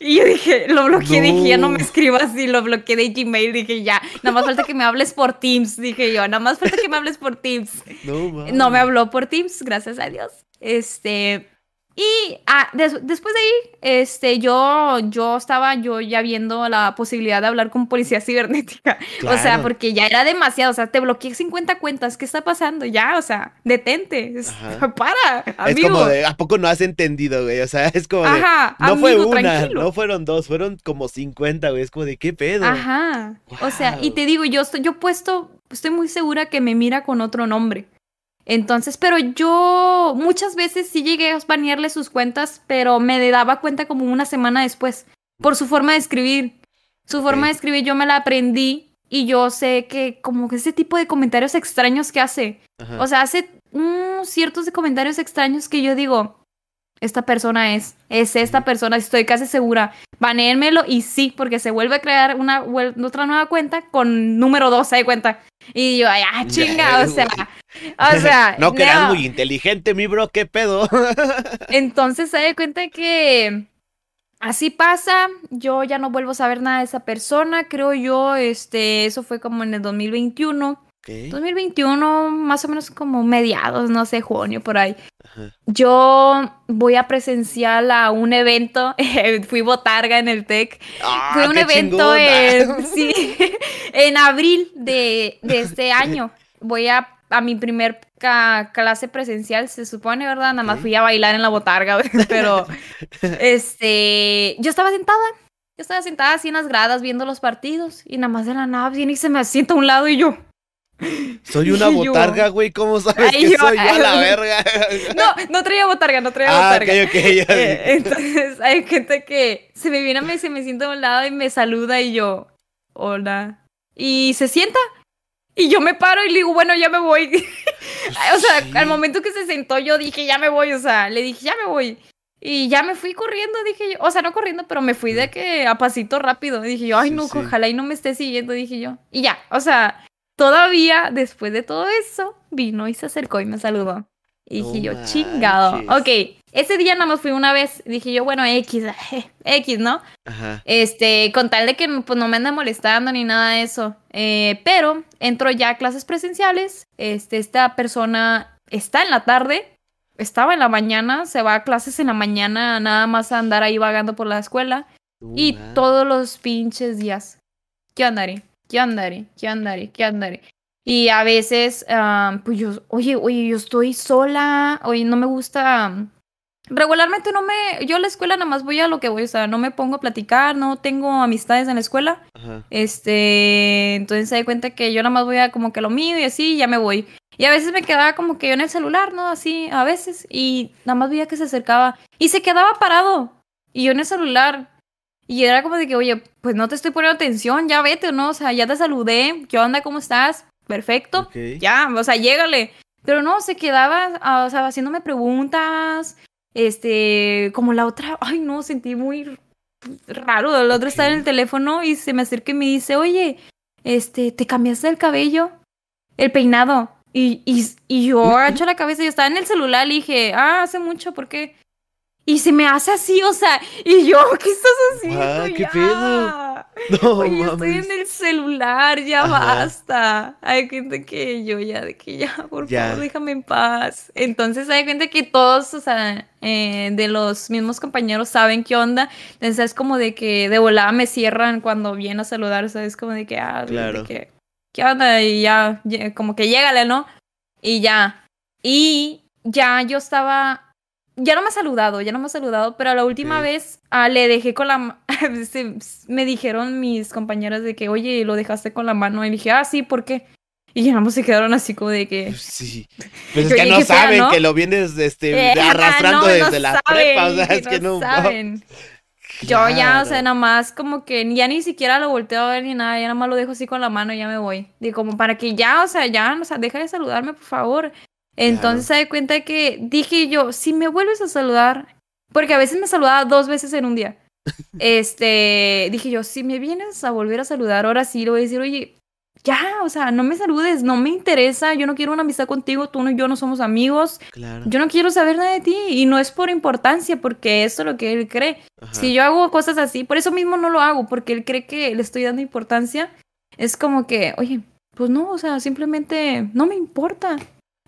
Y yo dije, lo bloqueé, dije, ya no me escribas así, lo bloqueé de Gmail, dije, ya, nada más falta que me hables por Teams, dije yo, nada más falta que me hables por Teams. No, no me habló por Teams, gracias a Dios. Este, y ah, después de ahí, este, yo, yo estaba yo ya viendo la posibilidad de hablar con policía [LAUGHS] cibernética. O sea, porque ya era demasiado. O sea, te bloqueé 50 cuentas. ¿Qué está pasando? Ya, o sea, detente. [LAUGHS] Para, amigo. Es como de, ¿a poco no has entendido, güey? O sea, es como de, Ajá, no fue una, no fueron dos, fueron como 50, güey. Es como de, ¿qué pedo? Ajá. O sea, y te digo, yo estoy, yo puesto, estoy muy segura que me mira con otro nombre. Entonces, pero yo muchas veces sí llegué a banearle sus cuentas, pero me daba cuenta como una semana después, por su forma de escribir. Su forma de escribir yo me la aprendí y yo sé que como que ese tipo de comentarios extraños que hace. O sea, hace ciertos de comentarios extraños que yo digo, esta persona es, es esta persona, estoy casi segura. Banéenmelo y sí, porque se vuelve a crear una otra nueva cuenta con número dos, de cuenta. Y yo, ay, ah, chinga, o sea, o sea. no que eras muy inteligente, mi bro, qué pedo. [LAUGHS] Entonces se da cuenta que así pasa, yo ya no vuelvo a saber nada de esa persona, creo yo, este, eso fue como en el 2021. 2021, más o menos como mediados, no sé, junio, por ahí. Yo voy a presenciar a un evento, [LAUGHS] fui botarga en el TEC. Ah, Fue un evento en, [LAUGHS] sí, en abril de, de, este año. Voy a, a mi primer clase presencial, se supone, ¿verdad? Nada más fui a bailar en la botarga, [LAUGHS] pero [LAUGHS] este, yo estaba sentada. Yo estaba sentada así en las gradas viendo los partidos y nada más de la nada viene y se me sienta a un lado y yo, soy [LAUGHS] una botarga, güey. ¿Cómo sabes que soy yo la verga? No, no traía botarga, no traía ah, botarga. Ok, ok, eh, entonces hay gente que se me viene, se me sienta a un lado y me saluda y yo, hola. Y se sienta. Y yo me paro y le digo, bueno, ya me voy. [LAUGHS] o sea, al momento que se sentó, yo dije, ya me voy. O sea, le dije, ya me voy. Y ya me fui corriendo, dije yo. O sea, no corriendo, pero me fui de que a pasito rápido. Dije yo, ay, no, ojalá y no me esté siguiendo, dije yo. Y ya, o sea, todavía después de todo eso, vino y se acercó y me saludó. Y dije yo, chingado. Ok, ese día nada más fui una vez. Dije yo, bueno, X, [LAUGHS] X, ¿no? Ajá. Este, con tal de que pues, no me ande molestando ni nada de eso. Eh, pero entro ya a clases presenciales. Este, esta persona está en la tarde. Estaba en la mañana, se va a clases en la mañana, nada más a andar ahí vagando por la escuela. y todos los pinches días. ¿Qué andaré? ¿qué andaré? ¿Qué andaré? ¿Qué andaré? Y a veces, pues yo, oye, oye, yo estoy sola, oye, no me gusta. Regularmente no me, yo a la escuela nada más voy a lo que voy, o sea, no me pongo a platicar, no tengo amistades en la escuela. Este, entonces se da cuenta que yo nada más voy a como que lo mío y así, y ya me voy. Y a veces me quedaba como que yo en el celular, ¿no? Así, a veces, y nada más veía que se acercaba y se quedaba parado. Y yo en el celular, y era como de que, oye, pues no te estoy poniendo atención, ya vete, ¿no? O sea, ya te saludé, ¿qué onda? ¿Cómo estás? Perfecto, ya, o sea, llégale. Pero no, se quedaba, ah, o sea, haciéndome preguntas, este, como la otra, [LAUGHS] ay, no, sentí muy raro, el otro está en el teléfono y se me acerca y me dice, oye, este, ¿te cambiaste el cabello? El peinado. Y, y, y yo [LAUGHS] agacho la cabeza y yo estaba en el celular y dije, ah, hace mucho, ¿por qué? Y se me hace así, o sea, y yo, [LAUGHS] ¿qué estás haciendo? Ah, ¿qué pedo? No, Oye, estoy en el celular, ya basta. Hay gente que yo ya, de que ya, por favor, déjame en paz. Entonces hay gente que todos, o sea, eh, de los mismos compañeros saben qué onda. Entonces es como de que de volada me cierran cuando vienen a saludar, o sea, es como de que, ah, claro. de que, ¿qué onda? Y ya, como que llégale, ¿no? Y ya. Y ya yo estaba ya no me ha saludado, ya no me ha saludado, pero la última vez ah, le dejé con la [LAUGHS] me dijeron mis compañeras de que, oye, lo dejaste con la mano. Y dije, ah, sí, ¿por qué? Y ya no se quedaron así como de que. Sí. [LAUGHS] Pero es que no saben que lo vienes este, eh, arrastrando desde la prepa. O sea, es que no. Saben. Yo ya, o sea, nada más como que ya ni siquiera lo volteo a ver ni nada, ya nada más lo dejo así con la mano y ya me voy. Digo, como para que ya, o sea, ya, o sea, deja de saludarme, por favor. Entonces se da cuenta que dije yo, si me vuelves a saludar, porque a veces me saludaba dos veces en un día. [LAUGHS] este, dije yo, si me vienes a volver a saludar, ahora sí le voy a decir, oye, ya, o sea, no me saludes, no me interesa, yo no quiero una amistad contigo, tú y yo no somos amigos. Claro. Yo no quiero saber nada de ti y no es por importancia, porque eso es lo que él cree. Si yo hago cosas así, por eso mismo no lo hago, porque él cree que le estoy dando importancia. Es como que, oye, pues no, o sea, simplemente no me importa.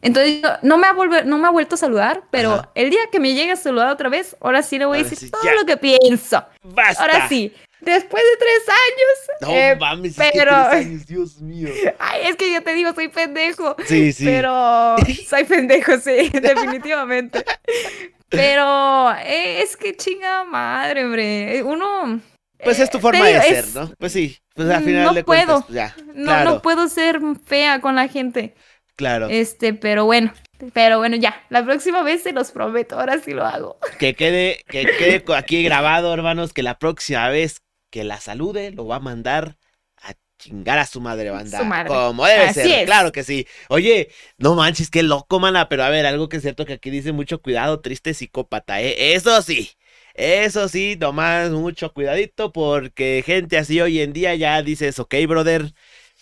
Entonces no me ha, no me ha vuelto a saludar, pero el día que me llegue a saludar otra vez, ahora sí le voy a decir todo lo que pienso. Basta. Ahora sí. Después de tres años. No eh, mames, pero... años, Dios mío. [LAUGHS] Ay, es que yo te digo, soy pendejo. Sí, sí. Pero [LAUGHS] soy pendejo, sí, [LAUGHS] definitivamente. pero eh, es que chinga madre, hombre. Uno. Pues es tu eh, forma de ser, ¿no? Pues sí. Pues al final no de puedo. ya. No, no puedo ser fea con la gente. Claro. Este, pero bueno. Pero bueno, ya. La próxima vez se los prometo. Ahora sí lo hago. [LAUGHS] Que quede, que quede aquí grabado, hermanos, que la próxima vez que la salude, lo va a mandar a chingar a su madre, banda. Su madre. Como debe ser, claro que sí. Oye, no manches, qué loco, mana. Pero a ver, algo que es cierto que aquí dice mucho cuidado, triste psicópata, ¿eh? Eso sí. Eso sí, nomás mucho cuidadito porque gente así hoy en día ya dices, ok, brother,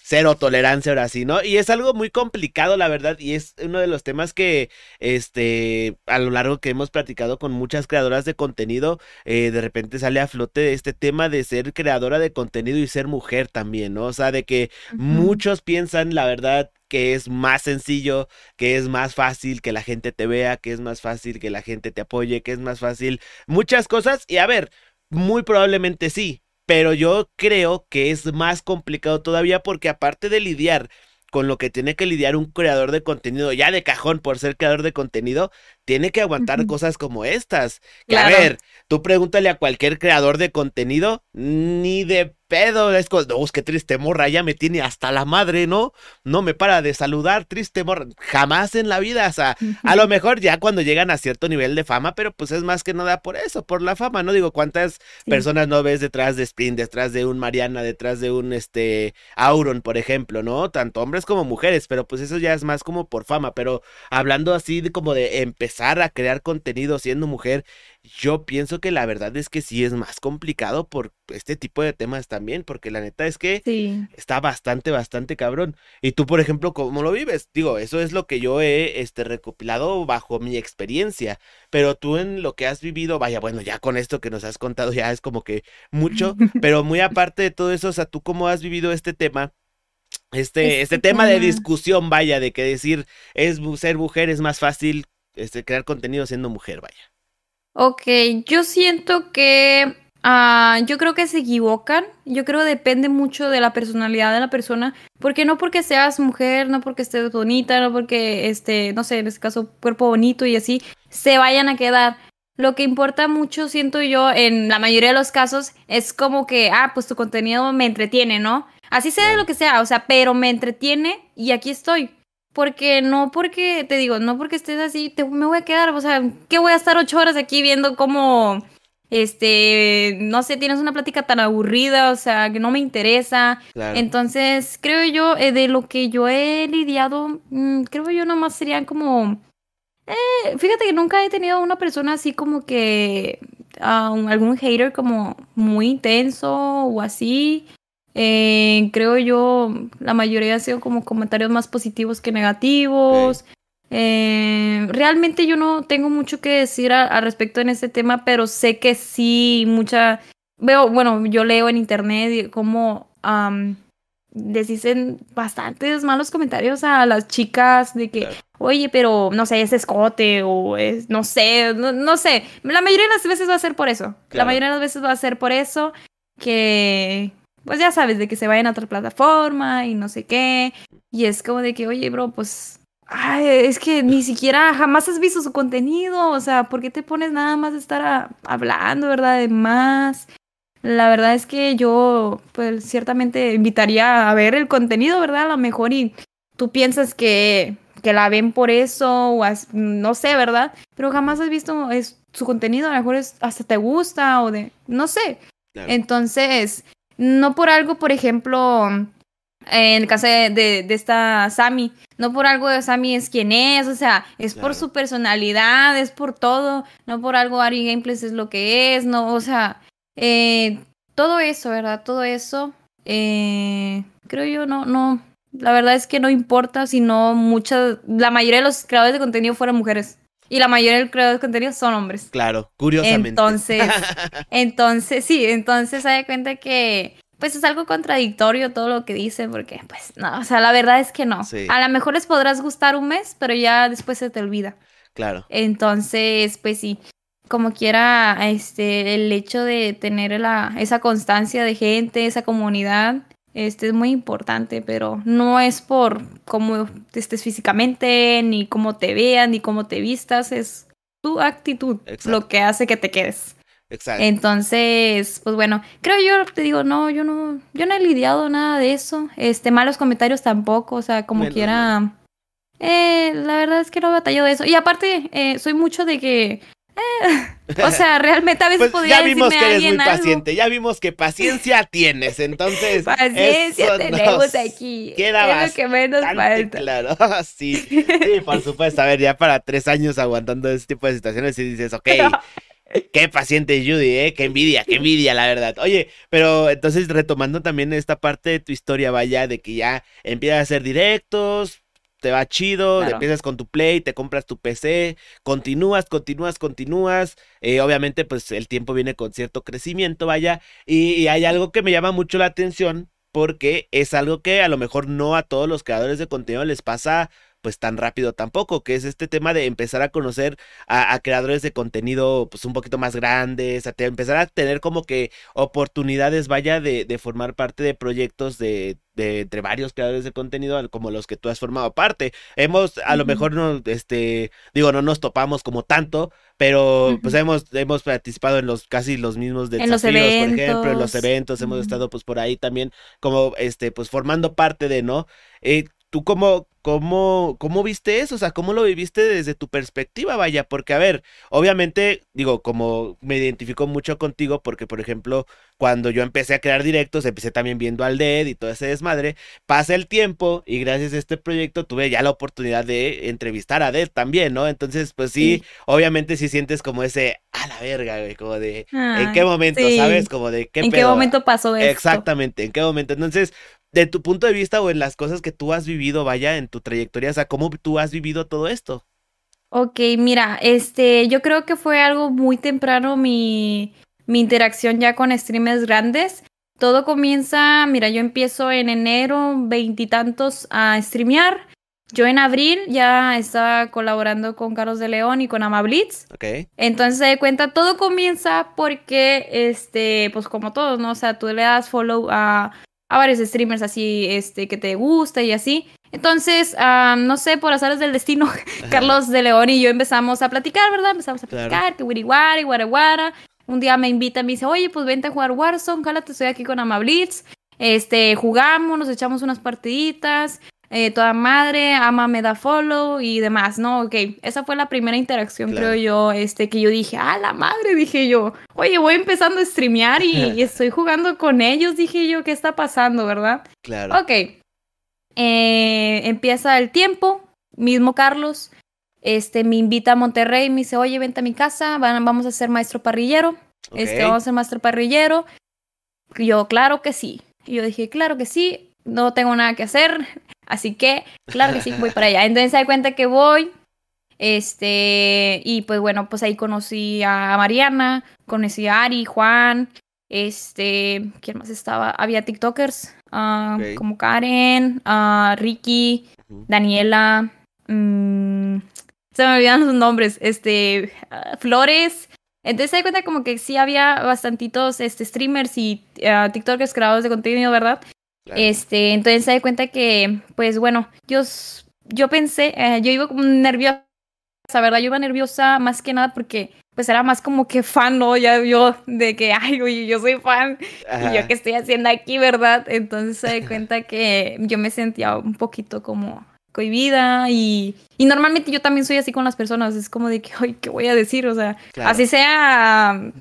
cero tolerancia ahora sí, ¿no? Y es algo muy complicado, la verdad, y es uno de los temas que, este, a lo largo que hemos platicado con muchas creadoras de contenido, eh, de repente sale a flote este tema de ser creadora de contenido y ser mujer también, ¿no? O sea, de que muchos piensan, la verdad, que es más sencillo, que es más fácil que la gente te vea, que es más fácil que la gente te apoye, que es más fácil muchas cosas. Y a ver, muy probablemente sí, pero yo creo que es más complicado todavía porque aparte de lidiar con lo que tiene que lidiar un creador de contenido, ya de cajón por ser creador de contenido, tiene que aguantar cosas como estas. Que a ver, tú pregúntale a cualquier creador de contenido, ni de pedo. Es como, no, qué triste morra, ya me tiene hasta la madre, ¿no? No me para de saludar, triste morra. Jamás en la vida, o sea, a lo mejor ya cuando llegan a cierto nivel de fama, pero pues es más que nada por eso, por la fama, ¿no? Digo, ¿cuántas personas no ves detrás de Sprint, detrás de un Mariana, detrás de un, este, Auron, por ejemplo, ¿no? Tanto hombres como mujeres, pero pues eso ya es más como por fama, pero hablando así de como de empezar a crear contenido siendo mujer, yo pienso que la verdad es que sí es más complicado por este tipo de temas también, porque la neta es que está bastante, bastante cabrón. Y tú, por ejemplo, ¿cómo lo vives? Digo, eso es lo que yo he este, recopilado bajo mi experiencia, pero tú en lo que has vivido, vaya, bueno, ya con esto que nos has contado ya es como que mucho, [LAUGHS] pero muy aparte de todo eso, o sea, tú cómo has vivido este tema este, este, tema, de discusión, vaya, de que decir es ser mujer es más fácil este, crear contenido siendo mujer, vaya. Ok, yo siento que ah, yo creo que se equivocan. Yo creo que depende mucho de la personalidad de la persona. Porque no porque seas mujer, no porque estés bonita, no porque, este, no sé, en este caso, cuerpo bonito y así, se vayan a quedar. Lo que importa mucho, siento yo, en la mayoría de los casos, es como que, ah, pues tu contenido me entretiene, ¿no? Así sea de lo que sea, o sea, pero me entretiene y aquí estoy. Porque no porque, te digo, no porque estés así, te, me voy a quedar, o sea, ¿qué voy a estar ocho horas aquí viendo cómo, este, no sé, tienes una plática tan aburrida, o sea, que no me interesa. Entonces, creo yo, eh, de lo que yo he lidiado, mm, creo yo nomás serían como... Eh, fíjate que nunca he tenido una persona así como que... Uh, algún hater como muy intenso o así. Eh, creo yo, la mayoría ha sido como comentarios más positivos que negativos. Eh, realmente yo no tengo mucho que decir al respecto en este tema, pero sé que sí, mucha... Veo, bueno, yo leo en internet cómo les dicen bastantes malos comentarios a las chicas de que, oye, pero no sé, es escote o es, no sé, no, sé. La mayoría de las veces va a ser por eso. La mayoría de las veces va a ser por eso que, pues ya sabes, de que se vayan a otra plataforma y no sé qué. Y es como de que, oye, bro, pues, ay, es que ni siquiera jamás has visto su contenido, o sea, ¿por qué te pones nada más de estar hablando, verdad, de más? La verdad es que yo, pues, ciertamente invitaría a ver el contenido, ¿verdad? A lo mejor y tú piensas que, que la ven por eso, o no sé, ¿verdad? Pero jamás has visto es, su contenido, a lo mejor es, hasta te gusta o de, no sé. Entonces, no por algo, por ejemplo, en el caso de, esta Sami, no por algo de Sami es quien es, o sea, es por su personalidad, es por todo, no por algo Ari Gameplays es lo que es, no, o sea, eh, todo eso, ¿verdad? Todo eso, eh, creo yo, no, no, la verdad es que no importa si no muchas, la mayoría de los creadores de contenido fueron mujeres. Y la mayoría de los creadores de contenido son hombres. Claro, curiosamente. Entonces, [LAUGHS] entonces, sí, entonces se da cuenta que pues es algo contradictorio todo lo que dice, porque pues no, o sea, la verdad es que no. A lo mejor les podrás gustar un mes, pero ya después se te olvida. Claro. Entonces, pues sí, como quiera, este, el hecho de tener la, esa constancia de gente, esa comunidad, este es muy importante, pero no es por cómo estés físicamente, ni cómo te vean, ni cómo te vistas, es tu actitud lo que hace que te quedes. Exacto. Entonces, pues bueno, creo yo te digo, no, yo no, yo no he lidiado nada de eso. Este, malos comentarios tampoco, o sea, como quiera. Eh, la verdad es que no he batallado de eso. Y aparte, eh, soy mucho de que Eh, o sea, realmente a veces pues podría ya vimos que eres muy paciente, ya vimos que paciencia [LAUGHS] tienes, entonces paciencia tenemos aquí. Queda es lo que menos falta. Claro, [LAUGHS] sí, sí, por supuesto. A ver, ya para tres años aguantando ese tipo de situaciones y dices, ok, [LAUGHS] Qué paciente Judy, ¿eh? Qué envidia, qué envidia, la verdad. Oye, pero entonces retomando también esta parte de tu historia, vaya, de que ya empiezas a hacer directos, te va chido, empiezas con tu Play, te compras tu PC, continúas, continúas, continúas. Eh, obviamente, pues el tiempo viene con cierto crecimiento, vaya. y, hay algo que me llama mucho la atención porque es algo que a lo mejor no a todos los creadores de contenido les pasa pues tan rápido tampoco, que es este tema de empezar a conocer a, creadores de contenido pues un poquito más grandes, a empezar a tener como que oportunidades, vaya, de, de formar parte de proyectos de, de entre varios creadores de contenido como los que tú has formado parte. Hemos, a lo mejor no, este, digo, no nos topamos como tanto, pero pues hemos, hemos participado en los casi los mismos desafíos, por ejemplo, en los eventos, hemos estado pues por ahí también como, este, pues formando parte de, ¿no? Eh, ¿Tú cómo, cómo, cómo viste eso? O sea, ¿cómo lo viviste desde tu perspectiva? Vaya, porque a ver, obviamente, digo, como me identifico mucho contigo, porque por ejemplo, cuando yo empecé a crear directos, empecé también viendo al DED y todo ese desmadre, pasa el tiempo y gracias a este proyecto tuve ya la oportunidad de entrevistar a DED también, ¿no? Entonces, pues sí, obviamente sí sientes como ese, a la verga, güey, como de, ¿en qué momento, sabes? Como de, ¿qué ¿En qué momento pasó eso? Exactamente, ¿en qué momento? Entonces, de tu punto de vista o en las cosas que tú has vivido, vaya, en tu trayectoria, o sea, ¿cómo tú has vivido todo esto? Ok, mira, este, yo creo que fue algo muy temprano mi, mi interacción ya con streamers grandes. Todo comienza, mira, yo empiezo en enero, veintitantos a streamear. Yo en abril ya estaba colaborando con Carlos de León y con Amablitz. Ok. Entonces de cuenta, todo comienza porque, este, pues como todos, ¿no? O sea, tú le das follow a a varios streamers así este, que te gusta y así. Entonces, no sé, por azares del destino, [LAUGHS] Carlos de León y yo empezamos a platicar, ¿verdad? Empezamos a platicar, que wiriwari, guaraguara. Un día me invita, me dice, oye, pues vente a jugar Warzone, cálate, estoy aquí con Amablitz. Este, jugamos, nos echamos unas partiditas. Eh, toda madre, ama me da follow y demás, ¿no? Ok, esa fue la primera interacción, creo yo, este, que yo dije, ah, la madre, dije yo, oye, voy empezando a streamear y, [LAUGHS] estoy jugando con ellos, dije yo, ¿qué está pasando, verdad? Claro. Ok, eh, empieza el tiempo, mismo Carlos, este, me invita a Monterrey, me dice, oye, vente a mi casa, vamos a ser maestro parrillero, este, vamos a ser maestro parrillero, yo, claro que sí, y yo dije, claro que sí, no tengo nada que hacer, Así que, claro que sí, voy para allá. Entonces se da cuenta que voy. Este, y pues bueno, pues ahí conocí a Mariana, conocí a Ari, Juan, este, ¿quién más estaba? Había TikTokers, ah, como Karen, uh, Ricky, Daniela, mm, se me olvidan sus nombres, este, ah, Flores. Entonces se da cuenta como que sí había bastantitos este, streamers y TikTokers creadores de contenido, ¿verdad? Este, entonces se da cuenta que, pues bueno, yo, yo pensé, eh, yo iba como nerviosa, ¿verdad? Yo iba nerviosa más que nada porque pues era más como que fan, ¿no? Ya yo de que, [LAUGHS] ay, oye, yo soy fan y yo qué estoy haciendo aquí, ¿verdad? Entonces se da cuenta que yo me sentía un poquito como cohibida y, y normalmente yo también soy así con las personas, es como de que, ay, ¿qué voy a decir? O sea, así sea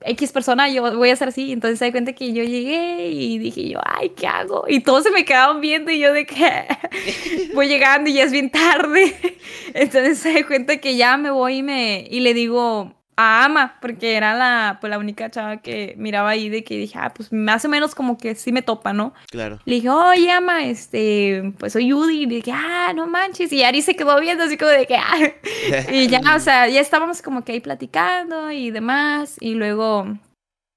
X persona, yo voy a hacer así. Entonces se da cuenta que yo llegué y dije yo, ay, ¿qué hago? Y todos se me quedaban viendo y yo de que [LAUGHS] voy llegando y ya es bien tarde. [LAUGHS] Entonces se da cuenta que ya me voy y, me, y le digo a Ama, porque era la, pues, la única chava que miraba ahí de que dije, ah, pues más o menos como que sí me topa, ¿no? Claro. Le dije, oye, Ama, este, pues soy Judy. Y dije, ah, no manches. Y Ari se quedó viendo así como de que, ah. [LAUGHS] y ya, o sea, ya estábamos como que ahí platicando y demás. Y luego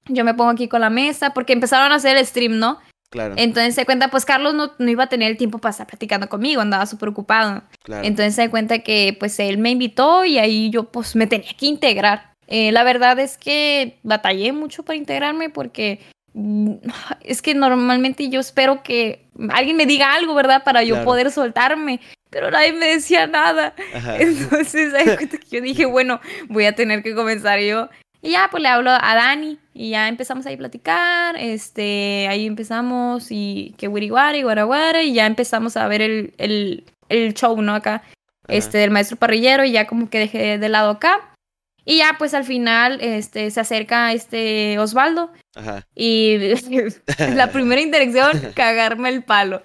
yo me pongo aquí con la mesa, porque empezaron a hacer el stream, ¿no? Claro. Entonces se cuenta, pues Carlos no, no, iba a tener el tiempo para estar platicando conmigo, andaba súper ocupado. Claro. Entonces se cuenta que pues él me invitó y ahí yo pues me tenía que integrar. Eh, la verdad es que batallé mucho para integrarme porque mm, es que normalmente yo espero que alguien me diga algo, ¿verdad? Para yo poder soltarme, pero nadie me decía nada. [LAUGHS] Entonces, [LAUGHS] yo dije, bueno, voy a tener que comenzar yo. Y ya, pues le hablo a Dani y ya empezamos ahí a platicar, este, ahí empezamos y que Wiriwari, Guaraguara y ya empezamos a ver el, el, el show, ¿no? Acá, este, del maestro parrillero y ya como que dejé de lado acá. Y ya, pues al final, este, se acerca este Osvaldo. Ajá. Y [LAUGHS] la primera interacción, [LAUGHS] cagarme el palo.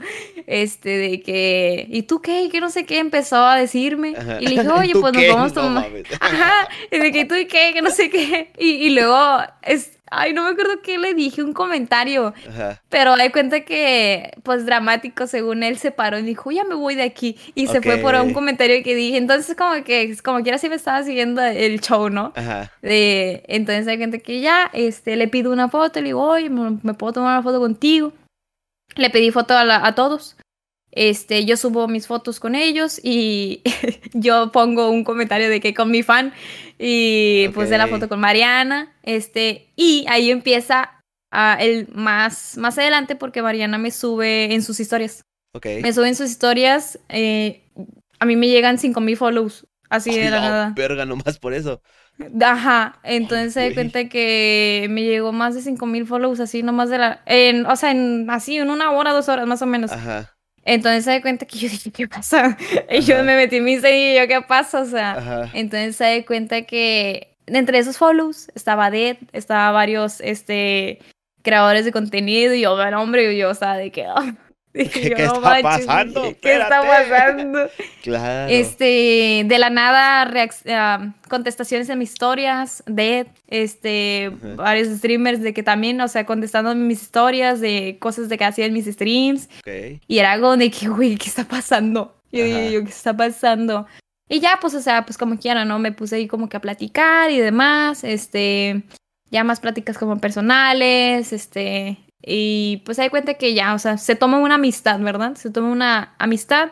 Este, de que, ¿y tú qué? Que no sé qué, empezó a decirme. Y le dije, oye, pues nos vamos a tomar. [LAUGHS] Ajá. Y de que tú y qué, que no sé qué. Y, y luego, es, Ay, no me acuerdo qué le dije, un comentario. Ajá. Pero hay cuenta que, pues dramático, según él se paró y dijo, ya me voy de aquí. Y se fue por un comentario que dije. Entonces, como que, como quiera, sí me estaba siguiendo el show, ¿no? Ajá. De, entonces hay cuenta que ya, este, le pido una foto, le digo, oye, ¿me, puedo tomar una foto contigo? Le pedí foto a, a todos. Este, yo subo mis fotos con ellos y [LAUGHS] yo pongo un comentario de que con mi fan y puse la foto con Mariana, este, y ahí empieza uh, el más, más adelante porque Mariana me sube en sus historias. Okay. Me sube en sus historias, eh, a mí me llegan 5000 follows, así de la nada. Verga, nomás por eso. Ajá, entonces se da cuenta que me llegó más de 5000 follows así nomás de la en o sea, en así en una hora, dos horas más o menos. Ajá. Entonces se da cuenta que yo dije, [LAUGHS] ¿qué pasa? Y yo me metí en mi serie y yo, ¿qué pasa? O sea, entonces se da cuenta que entre esos follows estaba Dead, estaba varios este, creadores de contenido y yo, bueno, hombre, y yo, o sea, de que, [LAUGHS] [LAUGHS] ¿Qué, está pasando? ¿Qué, está pasando? claro. Este, de la nada, ah, contestaciones en mis historias, de este, varios streamers de que también, o sea, contestando mis historias de cosas de que hacía en mis streams. Y era algo de que, güey, ¿qué está pasando? Y yo, yo, ¿qué está pasando? Y ya, pues, o sea, pues como quiera, ¿no? Me puse ahí como que a platicar y demás, este, ya más pláticas como personales, este, y pues hay cuenta que ya, o sea, se toma una amistad, ¿verdad? Se toma una amistad.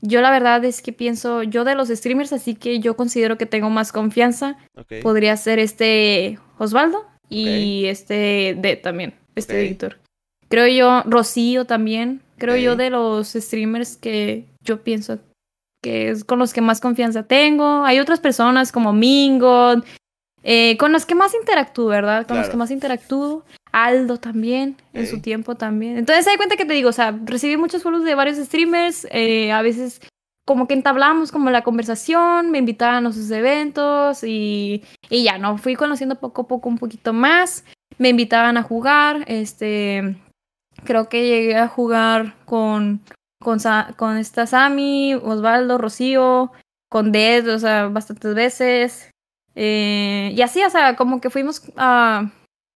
Yo la verdad es que pienso, yo de los streamers, así que yo considero que tengo más confianza. Podría ser este Osvaldo y este de también, este editor. Creo yo, Rocío también. Creo yo de los streamers que yo pienso que es con los que más confianza tengo. Hay otras personas como Mingo, eh, con los que más interactúo, ¿verdad? Con los que más interactúo. Aldo también, en su tiempo también. Entonces, se da cuenta que te digo, o sea, recibí muchos follows de varios streamers, eh, a veces como que entablamos como la conversación, me invitaban a sus eventos y, y ya, ¿no? Fui conociendo poco a poco un poquito más, me invitaban a jugar, este, creo que llegué a jugar con, con, con esta Sammy, Osvaldo, Rocío, con Dead, o sea, bastantes veces. Eh, y así, o sea, como que fuimos a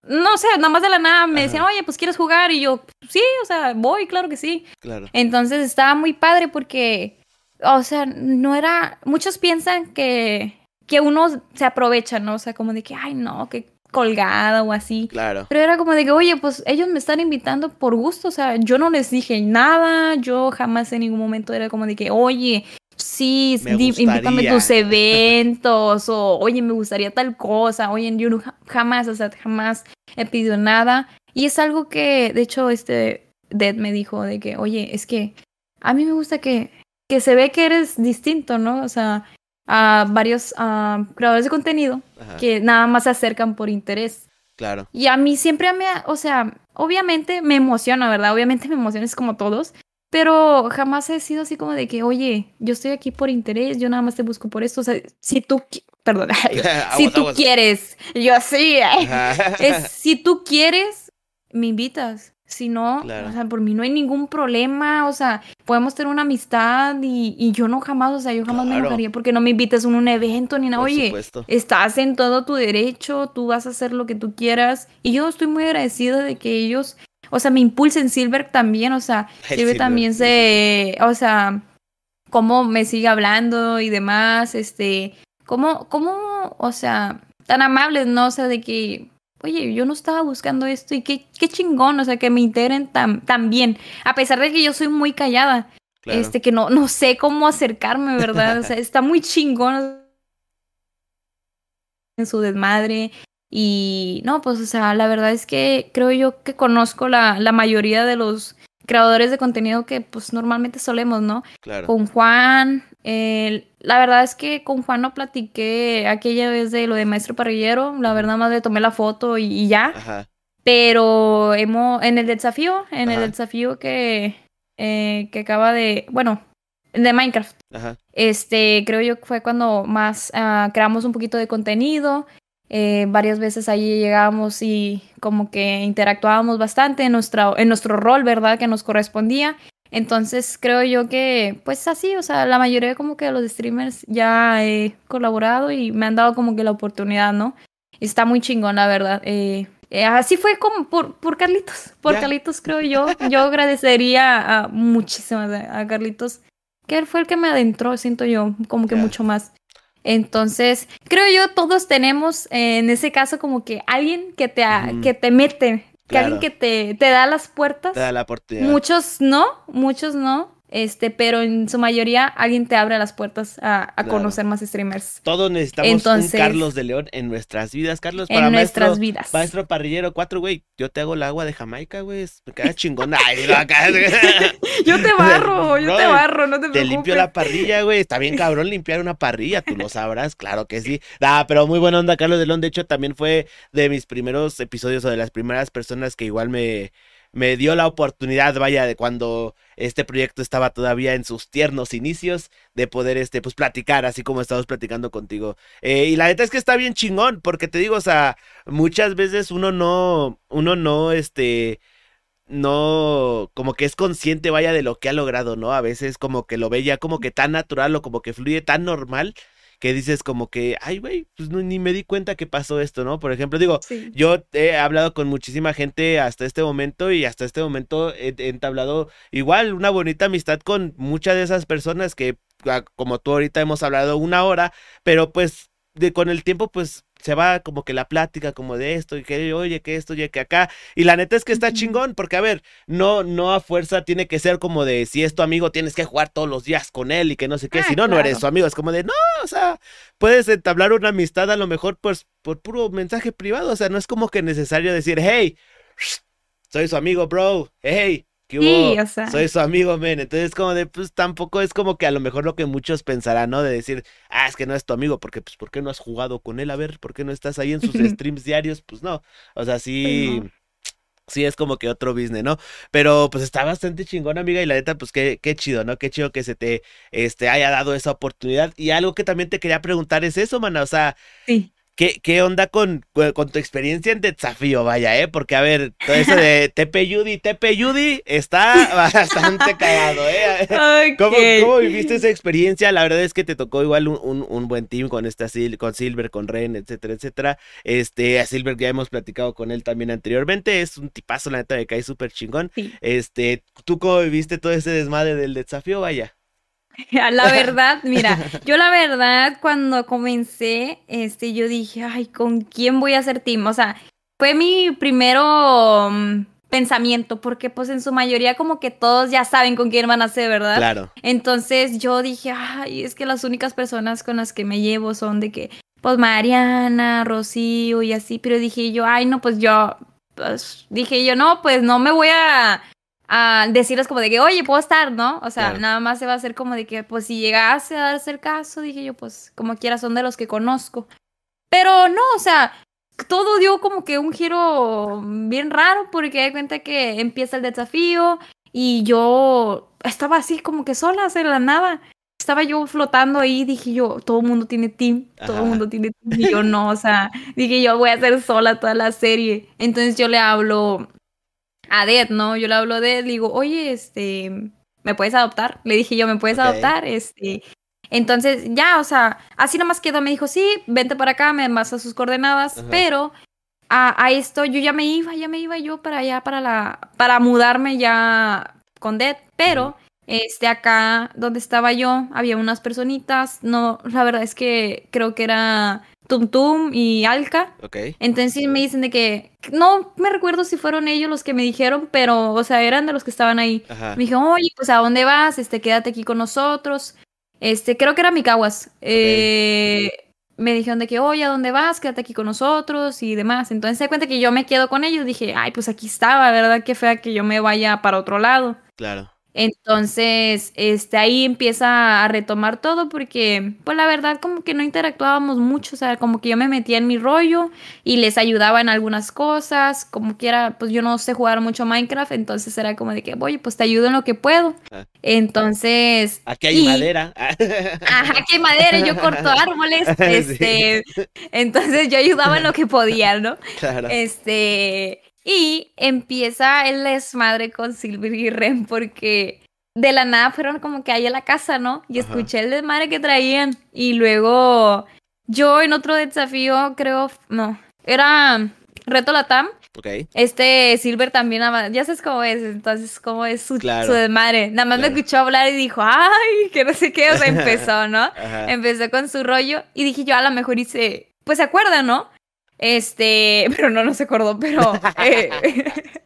no sé, nada más de la nada me decían, oye, pues quieres jugar. Y yo, sí, o sea, voy, claro que sí. Claro. Entonces estaba muy padre porque, o sea, no era. Muchos piensan que, que uno se aprovecha, ¿no? O sea, como de que, ay, no, que colgada o así. Claro. Pero era como de que, oye, pues ellos me están invitando por gusto, o sea, yo no les dije nada, yo jamás en ningún momento era como de que, oye, sí, invítame a tus eventos, o oye, me gustaría tal cosa, oye, yo jamás, o sea, jamás he pedido nada. Y es algo que, de hecho, este Dead me dijo de que, oye, es que a mí me gusta que, que se ve que eres distinto, ¿no? O sea, a varios creadores de contenido que nada más se acercan por interés. Claro. Y a mí siempre me, o sea, obviamente me emociona, ¿verdad? Obviamente me emociona, es como todos, pero jamás he sido así como de que, oye, yo estoy aquí por interés, yo nada más te busco por esto. O sea, si tú, perdón, [LAUGHS] [LAUGHS] si tú quieres, yo sí, es, si tú quieres, me invitas. Si no, o sea, por mí no hay ningún problema, o sea, podemos tener una amistad y, y yo no jamás, o sea, yo jamás me enojaría porque no me invites a un evento ni nada. Oye, estás en todo tu derecho, tú vas a hacer lo que tú quieras y yo estoy muy agradecida de que ellos o sea, me impulsa en Silver también, o sea, Silver, también se, o sea, cómo me sigue hablando y demás, este, cómo, cómo, o sea, tan amables, ¿no? O sea, de que, oye, yo no estaba buscando esto y qué, qué chingón, o sea, que me integren tan, tan bien, a pesar de que yo soy muy callada, este, que no, no sé cómo acercarme, ¿verdad? O sea, [LAUGHS] está muy chingón en su desmadre, y no, pues, o sea, la verdad es que creo yo que conozco la, la mayoría de los creadores de contenido que pues normalmente solemos, ¿no? Claro. Con Juan, la verdad es que con Juan no platiqué aquella vez de lo de Maestro Parrillero, la verdad más le tomé la foto y, ya. Ajá. Pero hemos, en el desafío, en el desafío que, eh, que acaba de, bueno, de Minecraft. Ajá. Este, creo yo que fue cuando más uh, creamos un poquito de contenido. Eh, varias veces ahí llegábamos y como que interactuábamos bastante en, nuestra, en nuestro rol, ¿verdad? Que nos correspondía. Entonces creo yo que, pues así, o sea, la mayoría como que de los streamers ya he colaborado y me han dado como que la oportunidad, ¿no? Está muy chingón, la verdad. Eh, eh, así fue como por, por Carlitos, por Carlitos creo yo. Yo agradecería a, muchísimo a Carlitos, que él fue el que me adentró, siento yo, como que mucho más. Entonces, creo yo todos tenemos en ese caso como que alguien que te, que te mete, que alguien que te, te da las puertas. Te da la oportunidad. Muchos no, muchos no. Este, pero en su mayoría alguien te abre las puertas a, conocer más streamers. Todos necesitamos un Carlos de León en nuestras vidas, Carlos. Para en nuestras vidas. Maestro parrillero 4, güey. Yo te hago el agua de Jamaica, güey. Me queda chingona. [LAUGHS] yo te barro, yo te barro, no te preocupes. Te limpio la parrilla, güey. Está bien cabrón limpiar una parrilla, tú lo sabrás, claro que sí. Ah, pero muy buena onda, Carlos de León. De hecho, también fue de mis primeros episodios o de las primeras personas que igual me me dio la oportunidad, vaya, de cuando este proyecto estaba todavía en sus tiernos inicios, de poder, este, pues, platicar, así como estamos platicando contigo. Eh, y la neta es que está bien chingón, porque te digo, o sea, muchas veces uno no, uno no, este, no, como que es consciente, vaya, de lo que ha logrado, ¿no? A veces como que lo ve ya como que tan natural o como que fluye tan normal que dices como que, ay, güey, pues ni me di cuenta que pasó esto, ¿no? Por ejemplo, digo, yo he hablado con muchísima gente hasta este momento y hasta este momento he, entablado igual una bonita amistad con muchas de esas personas que, ah, como tú ahorita hemos hablado una hora, pero pues de, con el tiempo, pues se va como que la plática como de esto y que oye que esto y que acá y la neta es que está chingón porque a ver no no a fuerza tiene que ser como de si es tu amigo tienes que jugar todos los días con él y que no sé qué ah, si no no eres su amigo es como de no o sea puedes entablar una amistad a lo mejor pues por puro mensaje privado o sea no es como que necesario decir hey [SNIFFS] soy su amigo bro hey sí, o sea. Soy su amigo, men. Entonces, como de, pues tampoco es como que a lo mejor lo que muchos pensarán, ¿no? De decir, ah, es que no es tu amigo, porque, pues, ¿por qué no has jugado con él? A ver, ¿por qué no estás ahí en sus [LAUGHS] streams diarios? Pues no. O sea, sí. Pues sí, es como que otro business, ¿no? Pero pues está bastante chingón, amiga, y la neta, pues qué, qué chido, ¿no? Qué chido que se te este, haya dado esa oportunidad. Y algo que también te quería preguntar es eso, mana, o sea, sí. ¿Qué, ¿Qué, onda con, con, tu experiencia en desafío? Vaya, ¿eh? Porque, a ver, todo eso de [LAUGHS] Tepe Yudi, Tepe Yudi está bastante cagado, ¿eh? ¿Cómo, ¿Cómo, viviste esa experiencia? La verdad es que te tocó igual un, un, buen team con esta con Silver, con Ren, etcétera, etcétera. Este, a Silver ya hemos platicado con él también anteriormente. Es un tipazo, la neta, me cae súper chingón. Este, ¿tú cómo viviste todo ese desmadre del desafío? Vaya. [LAUGHS] La [LAUGHS] verdad, mira, yo la verdad cuando comencé, este, yo dije, ay, ¿con quién voy a hacer team? O sea, fue mi primero mm, pensamiento, porque pues en su mayoría como que todos ya saben con quién van a ser, ¿verdad? Claro. Entonces yo dije, ay, es que las únicas personas con las que me llevo son de que, pues Mariana, Rocío y así, pero dije yo, ay, no, pues yo, pues dije yo, no, pues no me voy a a decirles como de que, oye, puedo estar, ¿no? O sea, nada más se va a hacer como de que, pues si llegase a darse el caso, dije yo, pues como quiera, son de los que conozco. Pero no, o sea, todo dio como que un giro bien raro porque de cuenta que empieza el desafío y yo estaba así como que sola, hace la nada. Estaba yo flotando ahí, dije yo, todo el mundo tiene team, todo el mundo tiene team. Y yo no, o sea, dije yo voy a hacer sola toda la serie. Entonces yo le hablo a Dead, ¿no? Yo le hablo de él, le digo, oye, este, ¿me puedes adoptar? Le dije yo, ¿me puedes adoptar? Este, entonces, ya, o sea, así nomás quedó, me dijo, sí, vente para acá, me masa sus coordenadas, pero a, esto yo ya me iba, ya me iba yo para allá, para la, para mudarme ya con Dead, pero... Este, acá donde estaba yo, había unas personitas, no, la verdad es que creo que era Tum Tum y Alka. Ok. Entonces me dicen de que, no me recuerdo si fueron ellos los que me dijeron, pero, o sea, eran de los que estaban ahí. Me dijeron, oye, pues ¿a dónde vas? Este, quédate aquí con nosotros. Este, creo que era Mikawas. Eh, me dijeron de que, oye, ¿a dónde vas? Quédate aquí con nosotros y demás. Entonces se cuenta que yo me quedo con ellos. Dije, ay, pues aquí estaba, ¿verdad? Qué fea que yo me vaya para otro lado. Claro. Entonces, este, ahí empieza a retomar todo porque, pues la verdad, como que no interactuábamos mucho, o sea, como que yo me metía en mi rollo y les ayudaba en algunas cosas, como quiera, pues yo no sé jugar mucho Minecraft, entonces era como de que, oye, pues te ayudo en lo que puedo. Ah. Entonces... Aquí hay madera. Ajá, aquí hay madera, yo corto [LAUGHS] árboles, este, entonces yo ayudaba en lo que podía, ¿no? Claro. Este... Y empieza el desmadre con Silver y Ren porque de la nada fueron como que ahí a la casa, ¿no? Y escuché el desmadre que traían. Y luego yo en otro desafío, creo, no, era Reto Latam. Ok. Este Silver también, ya sabes cómo es, entonces cómo es su, desmadre. Nada más me escuchó hablar y dijo, ay, que no sé qué, o sea, [LAUGHS] empezó, ¿no? Empezó con su rollo y dije yo a lo mejor hice, pues se acuerda, ¿no? Este, [LAUGHS] pero no nos acordó, pero eh,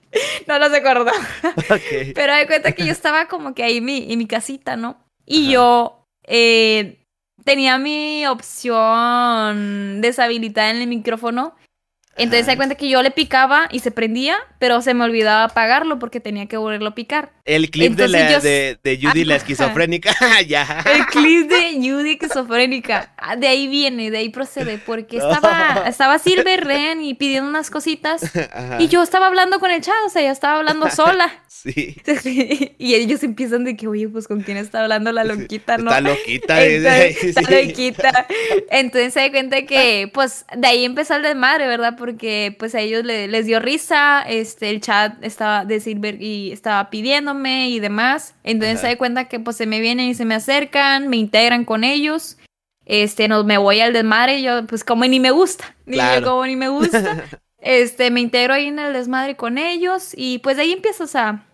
[LAUGHS] no nos acordó. [LAUGHS] Pero de cuenta que yo estaba como que ahí en mi, en mi casita, ¿no? Y yo eh, tenía mi opción deshabilitada en el micrófono entonces se da cuenta que yo le picaba y se prendía, pero se me olvidaba apagarlo porque tenía que volverlo a picar. El clip de, la, de, Judy la esquizofrénica, [LAUGHS] ya. El clip de Judy esquizofrénica. Ah, de ahí viene, de ahí procede, porque estaba, [LAUGHS] estaba Silver Ren y pidiendo unas cositas. Y yo estaba hablando con el chat, o sea, yo estaba hablando sola. [LAUGHS] Sí. Y ellos empiezan de que, oye, pues con quién está hablando la loquita, ¿no? Está loquita, Entonces, Está loquita. Entonces se da cuenta que, pues, de ahí empezó el desmadre, ¿verdad? porque pues a ellos les dio risa, este, el chat estaba de Silver y estaba pidiéndome y demás. Entonces se da cuenta que pues se me vienen y se me acercan, me integran con ellos. Este, no, me voy al desmadre y yo pues como ni me gusta, [LAUGHS] ni yo como ni me gusta. [LAUGHS] este, me integro ahí en el desmadre con ellos y pues de ahí empiezas a...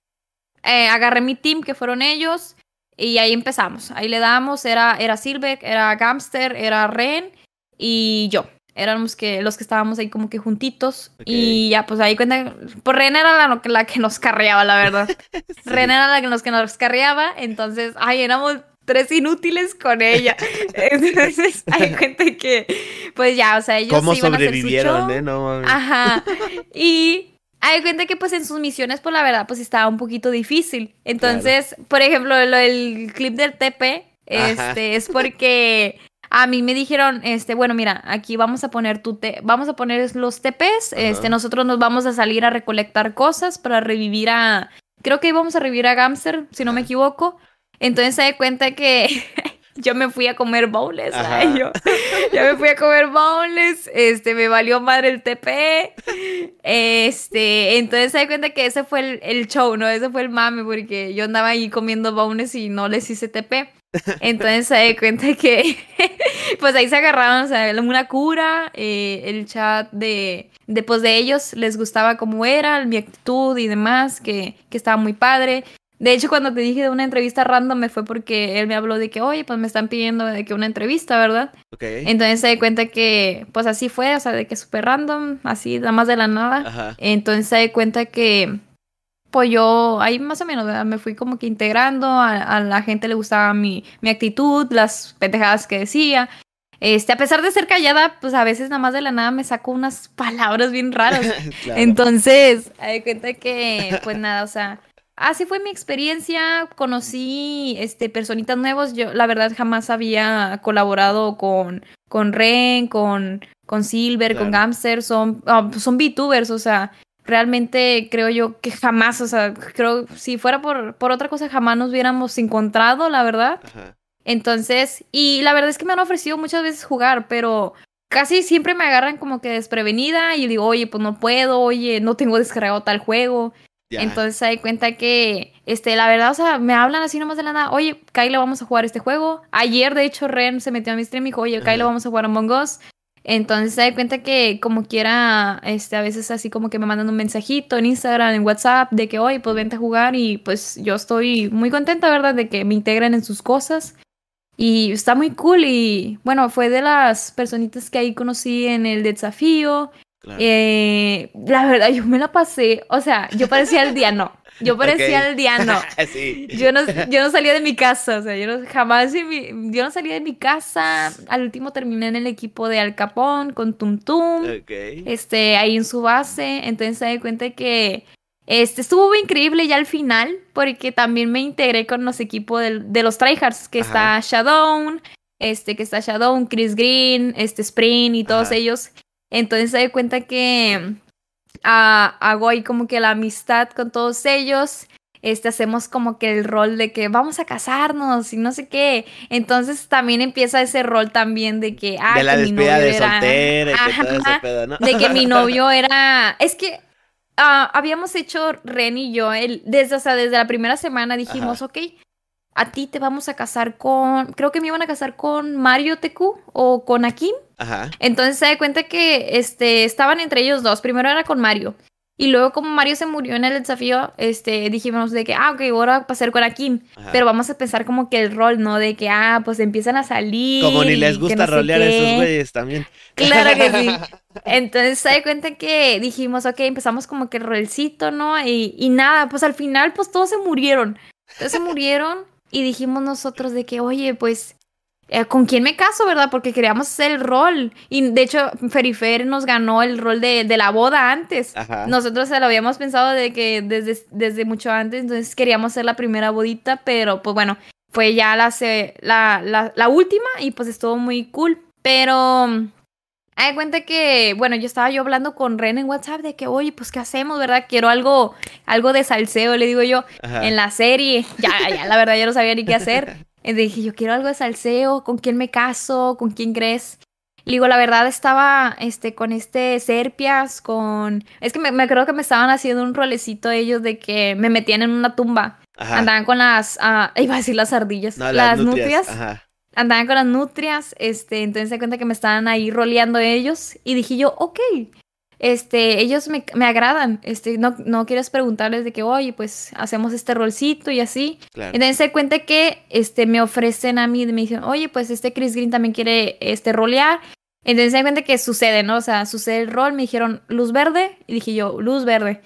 Eh, agarré mi team que fueron ellos y ahí empezamos. Ahí le damos, era, era Silver, era Gamster, era Ren y yo éramos que los que estábamos ahí como que juntitos y ya pues ahí cuenta pues Ren era la, la que nos carreaba la verdad. [LAUGHS] Ren era la que nos, que nos carreaba entonces ay éramos tres inútiles con ella. [LAUGHS] Entonces hay cuenta que pues ya o sea ellos ¿Cómo iban sobrevivieron, a hacer su show. eh? No, Ajá. Y hay cuenta que pues en sus misiones pues la verdad pues estaba un poquito difícil. Entonces por ejemplo lo, el clip del TP este es porque a mí me dijeron, este, bueno, mira, aquí vamos a poner tu te vamos a poner los TPs, este, nosotros nos vamos a salir a recolectar cosas para revivir a, creo que íbamos a revivir a Gamster, si no me equivoco. Entonces se da cuenta que [LAUGHS] yo me fui a comer bowls, yo, yo, me fui a comer bowls, este, me valió madre el TP, este, entonces se da cuenta que ese fue el, el, show, ¿no? Ese fue el mame, porque yo andaba ahí comiendo bowls y no les hice TP. Entonces se da cuenta que, [LAUGHS] pues ahí se agarraron, o sea, una cura, eh, el chat de, de, pues, de ellos les gustaba cómo era, mi actitud y demás, que, que estaba muy padre. De hecho, cuando te dije de una entrevista random me fue porque él me habló de que, oye, pues me están pidiendo de que una entrevista, ¿verdad? Entonces se da cuenta que, pues así fue, o sea, de que súper random, así, nada más de la nada. Entonces se da cuenta que, pues yo ahí más o menos me fui como que integrando, a, la gente le gustaba mi, mi, actitud, las pendejadas que decía. Este, a pesar de ser callada, pues a veces nada más de la nada me saco unas palabras bien raras. [LAUGHS] Entonces, hay cuenta que, pues nada, o sea, así fue mi experiencia. Conocí este personitas nuevos. Yo, la verdad, jamás había colaborado con, con Ren, con, con Silver, con Gamster. Son, ah, son VTubers, o sea, realmente creo yo que jamás, o sea, creo si fuera por, por otra cosa jamás nos hubiéramos encontrado, la verdad. Entonces, y la verdad es que me han ofrecido muchas veces jugar, pero casi siempre me agarran como que desprevenida y digo, oye, pues no puedo, oye, no tengo descargado tal juego. Entonces se da cuenta que, este, la verdad, o sea, me hablan así nomás de la nada, oye, Kyle, vamos a jugar este juego. Ayer, de hecho, Ren se metió a mi stream y dijo, oye, Kyle, vamos a jugar Among Us. Entonces se da cuenta que como quiera, este, a veces así como que me mandan un mensajito en Instagram, en WhatsApp, de que hoy pues vente a jugar y pues yo estoy muy contenta, ¿verdad? De que me integren en sus cosas. Y está muy cool y bueno, fue de las personitas que ahí conocí en el desafío. Eh, la verdad, yo me la pasé, o sea, yo parecía el día no. Yo parecía el diano. [LAUGHS] yo, no, yo no salía de mi casa, o sea, yo no, jamás, yo no salía de mi casa. Al último terminé en el equipo de Al Capón con Tum Tum. Este, ahí en su base. Entonces se da cuenta que Este, estuvo increíble ya al final, porque también me integré con los equipos de, los tryhards, que está Shadow, este, que está Shadow, Chris Green, este, Spring y todos ellos. Entonces se da cuenta que ah, hago ahí como que la amistad con todos ellos. Este, hacemos como que el rol de que vamos a casarnos y no sé qué. Entonces también empieza ese rol también de que, ah, de la mi novio de soltera ese pedo, ¿no? De que mi [LAUGHS] novio era, es que Ah, habíamos hecho Ren y yo, el, desde, o sea, desde la primera semana dijimos, ok, a ti te vamos a casar con, creo que me iban a casar con Mario Teku o con Akim. Ajá. Entonces se da cuenta que este, estaban entre ellos dos. Primero era con Mario. Y luego como Mario se murió en el desafío, este, dijimos de que, ah, ok, ahora va a pasar con Akim. Pero vamos a pensar como que el rol, ¿no? De que, ah, pues empiezan a salir. Como ni les gusta rolear a esos güeyes también. [LAUGHS] Claro que sí. [LAUGHS] Entonces se da cuenta que dijimos, ok, empezamos como que el rolcito, ¿no? Y, y nada, pues al final, pues todos se murieron. Todos se murieron y dijimos nosotros de que, oye, pues eh, ¿con quién me caso, verdad? Porque queríamos hacer el rol. Y de hecho, Ferifer nos ganó el rol de, la boda antes. Nosotros se lo habíamos pensado de que desde, desde mucho antes, entonces queríamos hacer la primera bodita, pero pues bueno, fue ya la, la, la, última y pues estuvo muy cool. Pero hay cuenta que, bueno, yo estaba yo hablando con Ren en WhatsApp de que, oye, pues, ¿qué hacemos, verdad? Quiero algo, algo de salseo, le digo yo, en la serie. Ya, ya, la verdad, ya no sabía ni qué hacer. [LAUGHS] Y dije, yo quiero algo de salseo, ¿con quién me caso? ¿Con quién crees? Le digo, la verdad estaba este, con este Serpias, con... Es que me, me creo que me estaban haciendo un rolecito ellos de que me metían en una tumba. Andaban con las... Uh, iba a decir las ardillas. las, nutrias. Andaban con las nutrias. Este, entonces se cuenta que me estaban ahí roleando ellos. Y dije yo, ok, este, ellos me, me, agradan, este, no, no quieres preguntarles de que, oye, pues hacemos este rolcito y así. Entonces se cuenta que, este, me ofrecen a mí, me dicen, oye, pues este Chris Green también quiere, este, rolear. Entonces se cuenta que sucede, ¿no? O sea, sucede el rol, me dijeron luz verde, y dije yo, luz verde.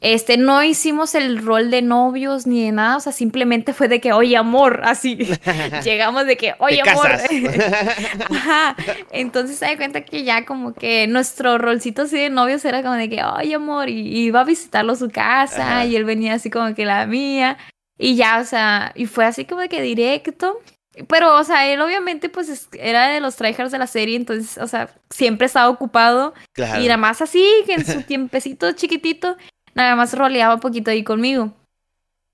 Este, no hicimos el rol de novios ni de nada, o sea, simplemente fue de que, oye, amor, así. [LAUGHS] Llegamos de que, oye, amor. [LAUGHS] Ajá. Entonces se da cuenta que ya como que nuestro rolcito así de novios era como de que, oye, amor, y iba a visitarlo a su casa, y él venía así como que la mía. Y ya, o sea, y fue así como de que directo. Pero, o sea, él obviamente pues era de los tryhards de la serie, entonces, o sea, siempre estaba ocupado. Y nada más así, que en su [LAUGHS] tiempecito chiquitito, nada más roleaba un poquito ahí conmigo.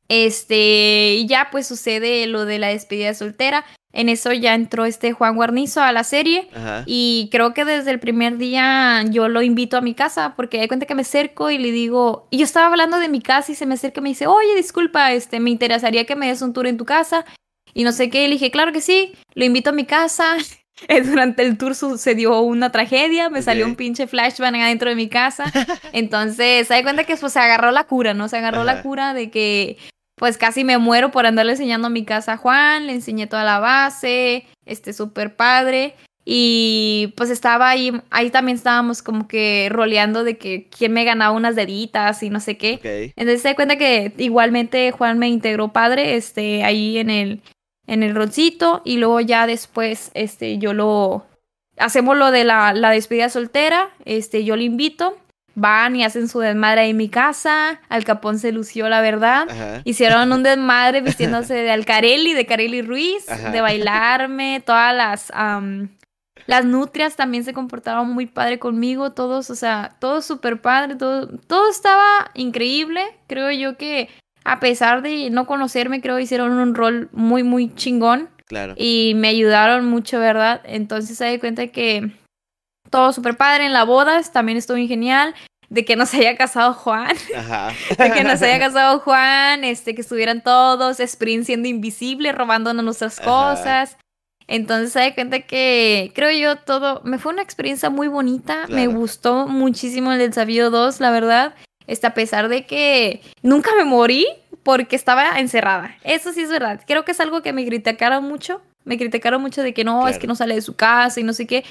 Este, y ya pues sucede lo de la despedida soltera. En eso ya entró este Juan Guarnizo a la serie. Y creo que desde el primer día yo lo invito a mi casa porque hay cuenta que me acerco y le digo. Y yo estaba hablando de mi casa y se me acerca y me dice: Oye, disculpa, este, me interesaría que me des un tour en tu casa. Y no sé qué. Y le dije: Claro que sí, lo invito a mi casa. [LAUGHS] [LAUGHS] durante el tour sucedió una tragedia, me salió un pinche flashback adentro de mi casa. [LAUGHS] Entonces, se da cuenta que pues, se agarró la cura, ¿no? Se agarró la cura de que pues casi me muero por andarle enseñando mi casa a Juan, le enseñé toda la base, este súper padre. Y pues estaba ahí, ahí también estábamos como que roleando de que quién me ganaba unas deditas y no sé qué. Entonces se da cuenta que igualmente Juan me integró padre, este, ahí en el, en el roncito y luego ya después este yo lo hacemos lo de la, la despedida soltera, este yo lo invito, van y hacen su desmadre en mi casa, Al Capón se lució la verdad, hicieron un desmadre [LAUGHS] vistiéndose de Alcarelli, de Carelli Ruiz, de bailarme, todas las las nutrias también se comportaron muy padre conmigo, todos, o sea, todo súper padre, todo, todo estaba increíble, creo yo que a pesar de no conocerme, creo que hicieron un rol muy, muy chingón. Claro. Y me ayudaron mucho, ¿verdad? Entonces se da cuenta que todo súper padre en la boda, también estuvo genial. De que nos haya casado Juan. [LAUGHS] Ajá. De que nos haya casado Juan, este, que estuvieran todos, Sprint siendo invisible, robándonos nuestras cosas. Entonces se da cuenta que creo yo todo, me fue una experiencia muy bonita, me gustó muchísimo el desafío 2, la verdad. Este, a pesar de que nunca me morí porque estaba encerrada. Eso sí es verdad. Creo que es algo que me criticaron mucho. Me criticaron mucho de que no, es que no sale de su casa y no sé qué.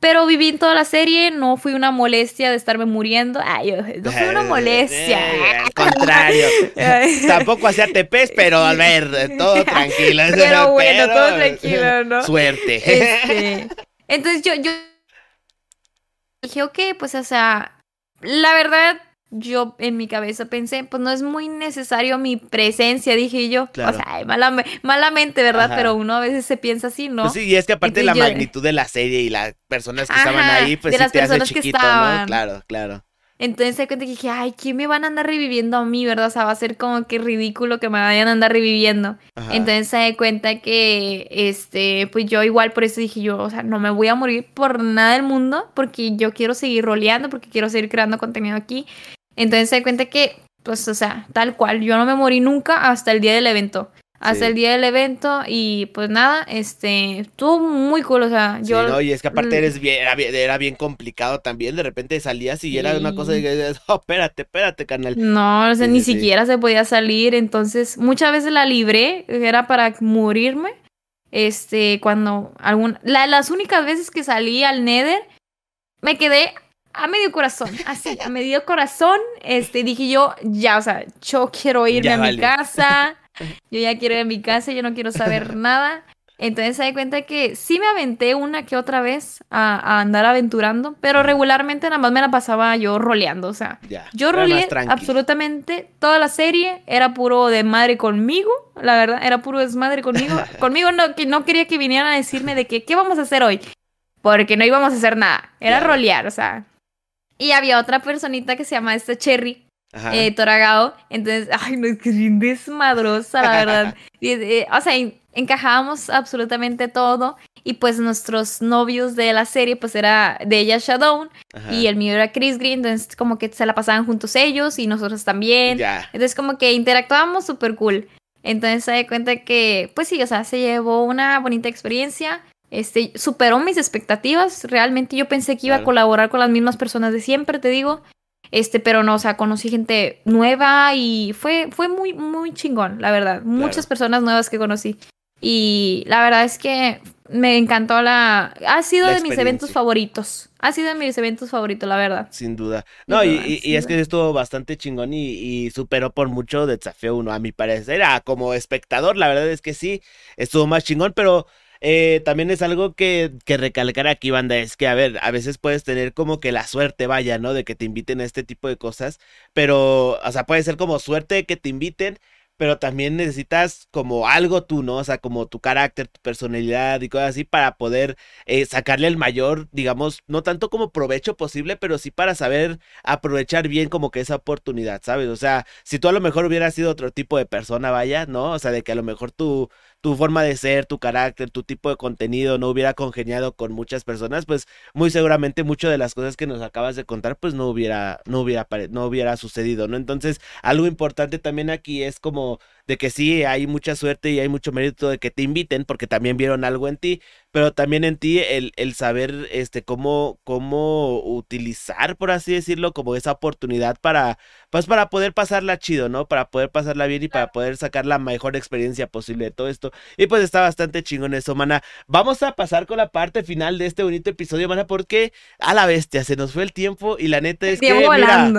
Pero viví en toda la serie, no fui una molestia de estarme muriendo. Ay, no fui una molestia. al contrario. [LAUGHS] Tampoco hacía tepes, pero a ver, todo [LAUGHS] tranquilo. Pero bueno, todo tranquilo, ¿no? [LAUGHS] Suerte. Este, entonces yo, yo dije, ok, pues o sea, la verdad, yo en mi cabeza pensé, pues no es muy necesario mi presencia, dije yo. O sea, malamente, ¿verdad? Pero uno a veces se piensa así, ¿no? Pues sí, y es que aparte de la magnitud de la serie y las personas que estaban ahí, pues sí te hace chiquito, ¿no? Claro, claro. Entonces se cuenta que dije, ay, ¿quién me van a andar reviviendo a mí, verdad? O sea, va a ser como que ridículo que me vayan a andar reviviendo. Entonces se da cuenta que, este, pues yo igual por eso dije yo, o sea, no me voy a morir por nada del mundo, porque yo quiero seguir roleando, porque quiero seguir creando contenido aquí. Entonces se da cuenta que, pues, o sea, tal cual, yo no me morí nunca hasta el día del evento. Hasta el día del evento y pues nada, este, estuvo muy cool, o sea, yo... Sí, no, y es que aparte eres bien, era, bien, complicado también, de repente salías y era una cosa de, oh, espérate, espérate, canal. No, o sea, ni siquiera se podía salir, entonces muchas veces la libré, era para morirme, este, cuando algún, las únicas veces que salí al Nether, me quedé a medio corazón, así, a medio corazón, este, dije yo, ya, o sea, yo quiero irme a mi casa, [LAUGHS] yo ya quiero ir a mi casa, yo no quiero saber nada. Entonces se da cuenta que sí me aventé una que otra vez a, andar aventurando, pero regularmente nada más me la pasaba yo roleando. O sea, yo roleé absolutamente toda la serie, era puro de madre conmigo, la verdad, era puro desmadre conmigo. [LAUGHS] conmigo no, que no quería que vinieran a decirme de que, ¿qué vamos a hacer hoy? Porque no íbamos a hacer nada, era rolear, o sea. Y había otra personita que se llama esta Cherry, eh, Toragao. Entonces, [LAUGHS] ay, no es que bien desmadrosa, la verdad. [LAUGHS] Eh, o sea, encajábamos absolutamente todo. Y pues nuestros novios de la serie, pues era de ella Shadow y el mío era Chris Green. Entonces, como que se la pasaban juntos ellos y nosotros también. Entonces, como que interactuábamos súper cool. Entonces, se da cuenta que, pues sí, o sea, se llevó una bonita experiencia. Este, superó mis expectativas. Realmente yo pensé que iba a colaborar con las mismas personas de siempre, te digo. Este, pero no, o sea, conocí gente nueva y fue, fue muy, muy chingón, la verdad. Muchas personas nuevas que conocí. Y la verdad es que me encantó la... Ha sido de mis eventos favoritos. Ha sido de mis eventos favoritos, la verdad. Sin duda. No, y, y, es que estuvo bastante chingón y, y, superó por mucho Desafío 1, a mi parecer. Era como espectador, la verdad es que sí, estuvo más chingón, pero eh, también es algo que, que recalcar aquí, banda, es que, a ver, a veces puedes tener como que la suerte, vaya, ¿no? De que te inviten a este tipo de cosas, pero, o sea, puede ser como suerte de que te inviten, pero también necesitas como algo tú, ¿no? O sea, como tu carácter, tu personalidad y cosas así para poder eh, sacarle el mayor, digamos, no tanto como provecho posible, pero sí para saber aprovechar bien como que esa oportunidad, ¿sabes? O sea, si tú a lo mejor hubieras sido otro tipo de persona, vaya, ¿no? O sea, de que a lo mejor tú tu forma de ser, tu carácter, tu tipo de contenido no hubiera congeniado con muchas personas, pues muy seguramente muchas de las cosas que nos acabas de contar, pues no hubiera, no hubiera, no hubiera sucedido, ¿no? Entonces, algo importante también aquí es como de que sí hay mucha suerte y hay mucho mérito de que te inviten porque también vieron algo en ti, pero también en ti el, el saber este cómo, cómo utilizar, por así decirlo, como esa oportunidad para, pues para poder pasarla chido, ¿no? Para poder pasarla bien y para poder sacar la mejor experiencia posible de todo esto. Y pues está bastante chingón eso, mana. Vamos a pasar con la parte final de este bonito episodio, mana, porque a la bestia se nos fue el tiempo y la neta es que, mira,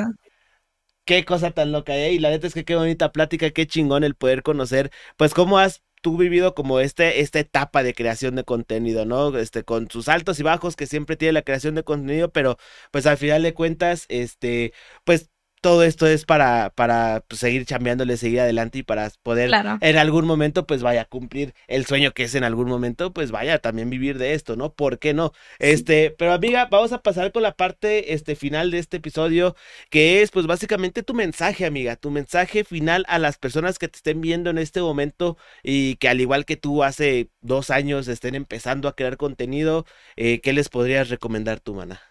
qué cosa tan loca, ¿eh? Y la neta es que qué bonita plática, qué chingón el poder conocer, pues cómo has tú vivido como este, esta etapa de creación de contenido, ¿no? Este, con sus altos y bajos que siempre tiene la creación de contenido, pero pues al final de cuentas, este, pues todo esto es para, para pues, seguir chambeándole, seguir adelante y para poder en algún momento, pues vaya a cumplir el sueño que es en algún momento, pues vaya también vivir de esto, ¿no? ¿Por qué no? Este, pero amiga, vamos a pasar con la parte este, final de este episodio, que es pues básicamente tu mensaje, amiga, tu mensaje final a las personas que te estén viendo en este momento y que al igual que tú hace dos años estén empezando a crear contenido, eh, ¿qué les podrías recomendar tu mana?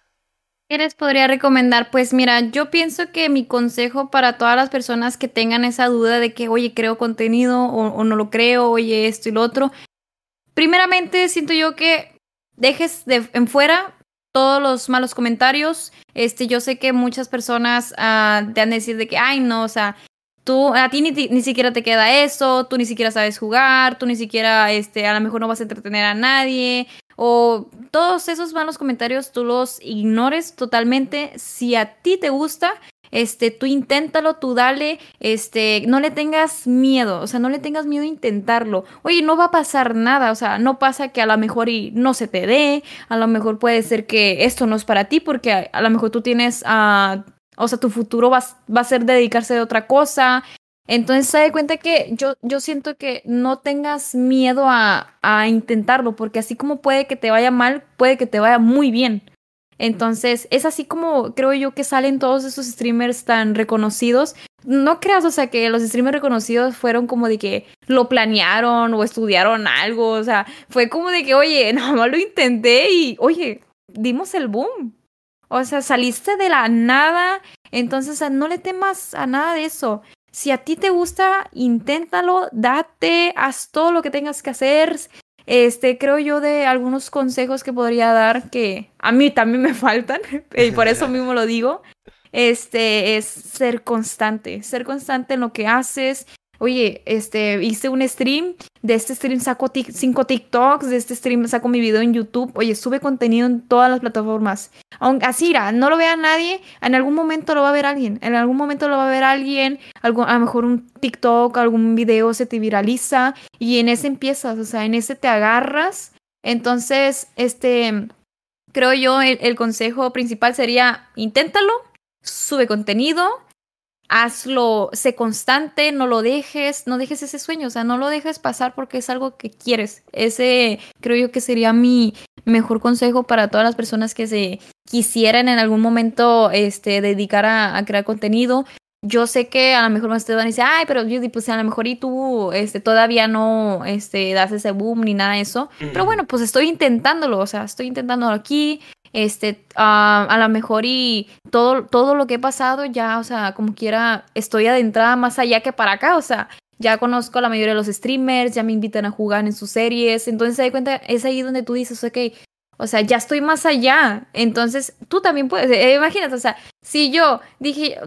¿Qué les podría recomendar? Pues mira, yo pienso que mi consejo para todas las personas que tengan esa duda de que, oye, creo contenido o, no lo creo, oye, esto y lo otro. Primeramente, siento yo que dejes de en fuera todos los malos comentarios. Este, yo sé que muchas personas uh, te han de decir de que, ay, no, o sea, tú, a ti ni, ni, siquiera te queda eso, tú ni siquiera sabes jugar, tú ni siquiera, este, a lo mejor no vas a entretener a nadie, o todos esos malos comentarios tú los ignores totalmente. Si a ti te gusta, este, tú inténtalo, tú dale, este, no le tengas miedo, o sea, no le tengas miedo a intentarlo. Oye, no va a pasar nada, o sea, no pasa que a lo mejor y no se te dé, a lo mejor puede ser que esto no es para ti porque a, lo mejor tú tienes a o sea, tu futuro va, va a ser dedicarse a otra cosa. Entonces, se da cuenta que yo, yo siento que no tengas miedo a, a intentarlo, porque así como puede que te vaya mal, puede que te vaya muy bien. Entonces, es así como creo yo que salen todos esos streamers tan reconocidos. No creas, o sea, que los streamers reconocidos fueron como de que lo planearon o estudiaron algo, o sea, fue como de que, oye, [LAUGHS] nada más lo intenté y, oye, dimos el boom. O sea, saliste de la nada, entonces no le temas a nada de eso. Si a ti te gusta, inténtalo, date, haz todo lo que tengas que hacer. Este, creo yo de algunos consejos que podría dar que a mí también me [LAUGHS] faltan y por eso [LAUGHS] mismo lo digo. Este es ser constante, ser constante en lo que haces, oye, este, hice un stream, de este stream saco cinco TikToks, de este stream saco mi video en YouTube, oye, sube contenido en todas las plataformas. Aunque así, no lo vea nadie, en algún momento lo va a ver alguien, en algún momento lo va a ver alguien, algo, a lo mejor un TikTok, algún video se te viraliza y en ese empiezas, o sea, en ese te agarras. Entonces, este, creo yo, el consejo principal sería, inténtalo, sube contenido, hazlo, sé constante, no lo dejes, no dejes ese sueño, o sea, no lo dejes pasar porque es algo que quieres. Ese creo yo que sería mi mejor consejo para todas las personas que se quisieran en algún momento este, dedicar a, crear contenido. Yo sé que a lo mejor ustedes van a decir, ay, pero Judy, pues a lo mejor y tú este, todavía no este, das ese boom ni nada de eso. Pero bueno, pues estoy intentándolo, o sea, estoy intentándolo aquí, este, ah, a lo mejor y todo, todo lo que he pasado ya, o sea, como quiera, estoy adentrada más allá que para acá, o sea, ya conozco a la mayoría de los streamers, ya me invitan a jugar en sus series, entonces se da cuenta, es ahí donde tú dices, ok, o sea, ya estoy más allá, entonces tú también puedes, eh, imagínate, o sea, si yo dije,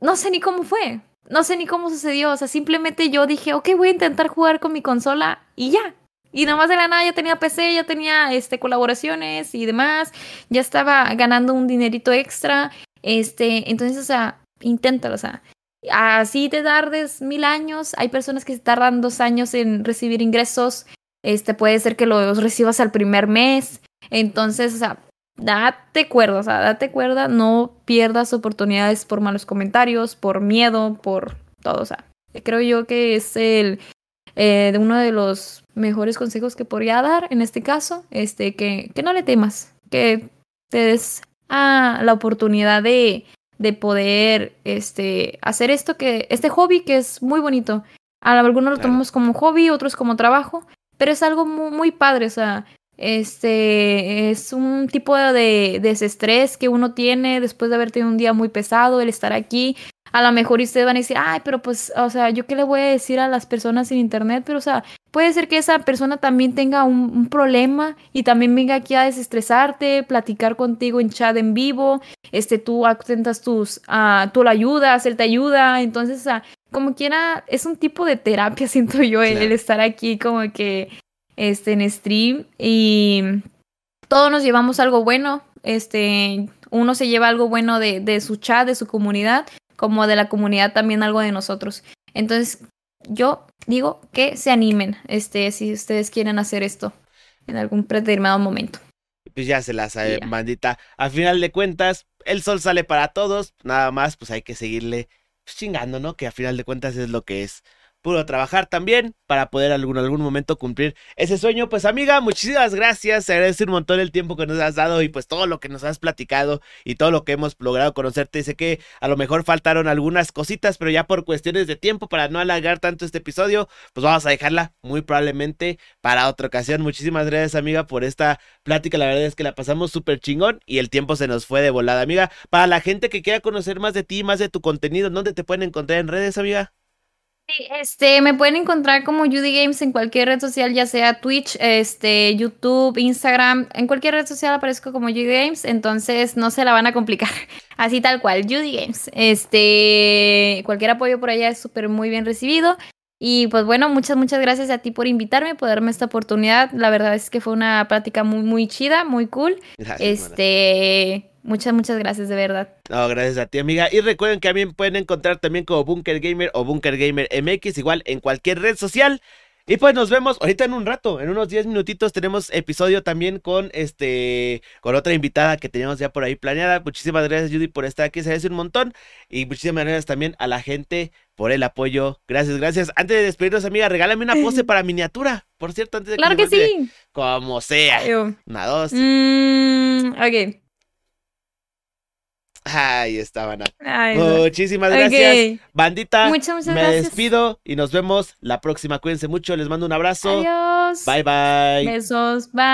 no sé ni cómo fue, no sé ni cómo sucedió, o sea, simplemente yo dije, ok, voy a intentar jugar con mi consola y ya, y nomás de la nada ya tenía PC, ya tenía este, colaboraciones y demás, ya estaba ganando un dinerito extra. Este, entonces, o sea, inténtalo, o sea, así te tardes mil años. Hay personas que se tardan dos años en recibir ingresos. Este, puede ser que los recibas al primer mes. Entonces, o sea, date cuerda, o sea, date cuerda, no pierdas oportunidades por malos comentarios, por miedo, por todo, o sea, creo yo que es el eh, uno de los mejores consejos que podría dar en este caso, este, que, que no le temas, que te des a la oportunidad de, de poder este, hacer esto que, este hobby que es muy bonito. A algunos lo tomamos como hobby, otros como trabajo, pero es algo muy, muy padre, o sea, este es un tipo de desestrés que uno tiene después de haber tenido un día muy pesado, el estar aquí, a lo mejor ustedes van a decir, ay, pero pues, o sea, ¿yo qué le voy a decir a las personas en internet? Pero, o sea, puede ser que esa persona también tenga un, problema y también venga aquí a desestresarte, platicar contigo en chat en vivo, este, tú atentas tus, uh, tú lo ayudas, él te ayuda, entonces, o sea, como quiera, es un tipo de terapia, [LAUGHS] siento yo, el, estar aquí como que, este, en stream y todos nos llevamos algo bueno, este, uno se lleva algo bueno de, de su chat, de su comunidad como de la comunidad también algo de nosotros. Entonces, yo digo que se animen, este, si ustedes quieren hacer esto en algún determinado momento. Pues ya se la sabe, bandita. A final de cuentas, el sol sale para todos, nada más, pues hay que seguirle chingando, ¿no? Que a final de cuentas es lo que es puro trabajar también para poder algún, algún momento cumplir ese sueño. Pues amiga, muchísimas gracias. Te agradezco un montón el tiempo que nos has dado y pues todo lo que nos has platicado y todo lo que hemos logrado conocerte. Sé que a lo mejor faltaron algunas cositas, pero ya por cuestiones de tiempo para no alargar tanto este episodio, pues vamos a dejarla muy probablemente para otra ocasión. Muchísimas gracias amiga por esta plática. La verdad es que la pasamos súper chingón y el tiempo se nos fue de volada, amiga. Para la gente que quiera conocer más de ti, más de tu contenido, ¿dónde te pueden encontrar en redes, amiga? Este, me pueden encontrar como Judy Games en cualquier red social, ya sea Twitch, este, YouTube, Instagram, en cualquier red social aparezco como Judy Games, entonces no se la van a complicar. [LAUGHS] Así tal cual, Judy Games. Este, cualquier apoyo por allá es súper muy bien recibido. Y pues bueno, muchas, muchas gracias a ti por invitarme, por darme esta oportunidad. La verdad es que fue una práctica muy, muy chida, muy cool. este, Muchas, muchas gracias, de verdad. No, gracias a ti, amiga. Y recuerden que también pueden encontrar también como Bunker Gamer o Bunker Gamer MX, igual en cualquier red social. Y pues nos vemos ahorita en un rato, en unos 10 minutitos tenemos episodio también con este con otra invitada que teníamos ya por ahí planeada. Muchísimas gracias Judy por estar aquí, se hace un montón y muchísimas gracias también a la gente por el apoyo. Gracias, gracias. Antes de despedirnos, amiga, regálame una pose [LAUGHS] para miniatura. Por cierto, antes de Claro que, sí. Como sea. Una, dos. Mm, ok. Ahí estaban. Muchísimas gracias. Bandita, me despido y nos vemos la próxima. Cuídense mucho, les mando un abrazo. Adiós. Bye bye. Besos, bye.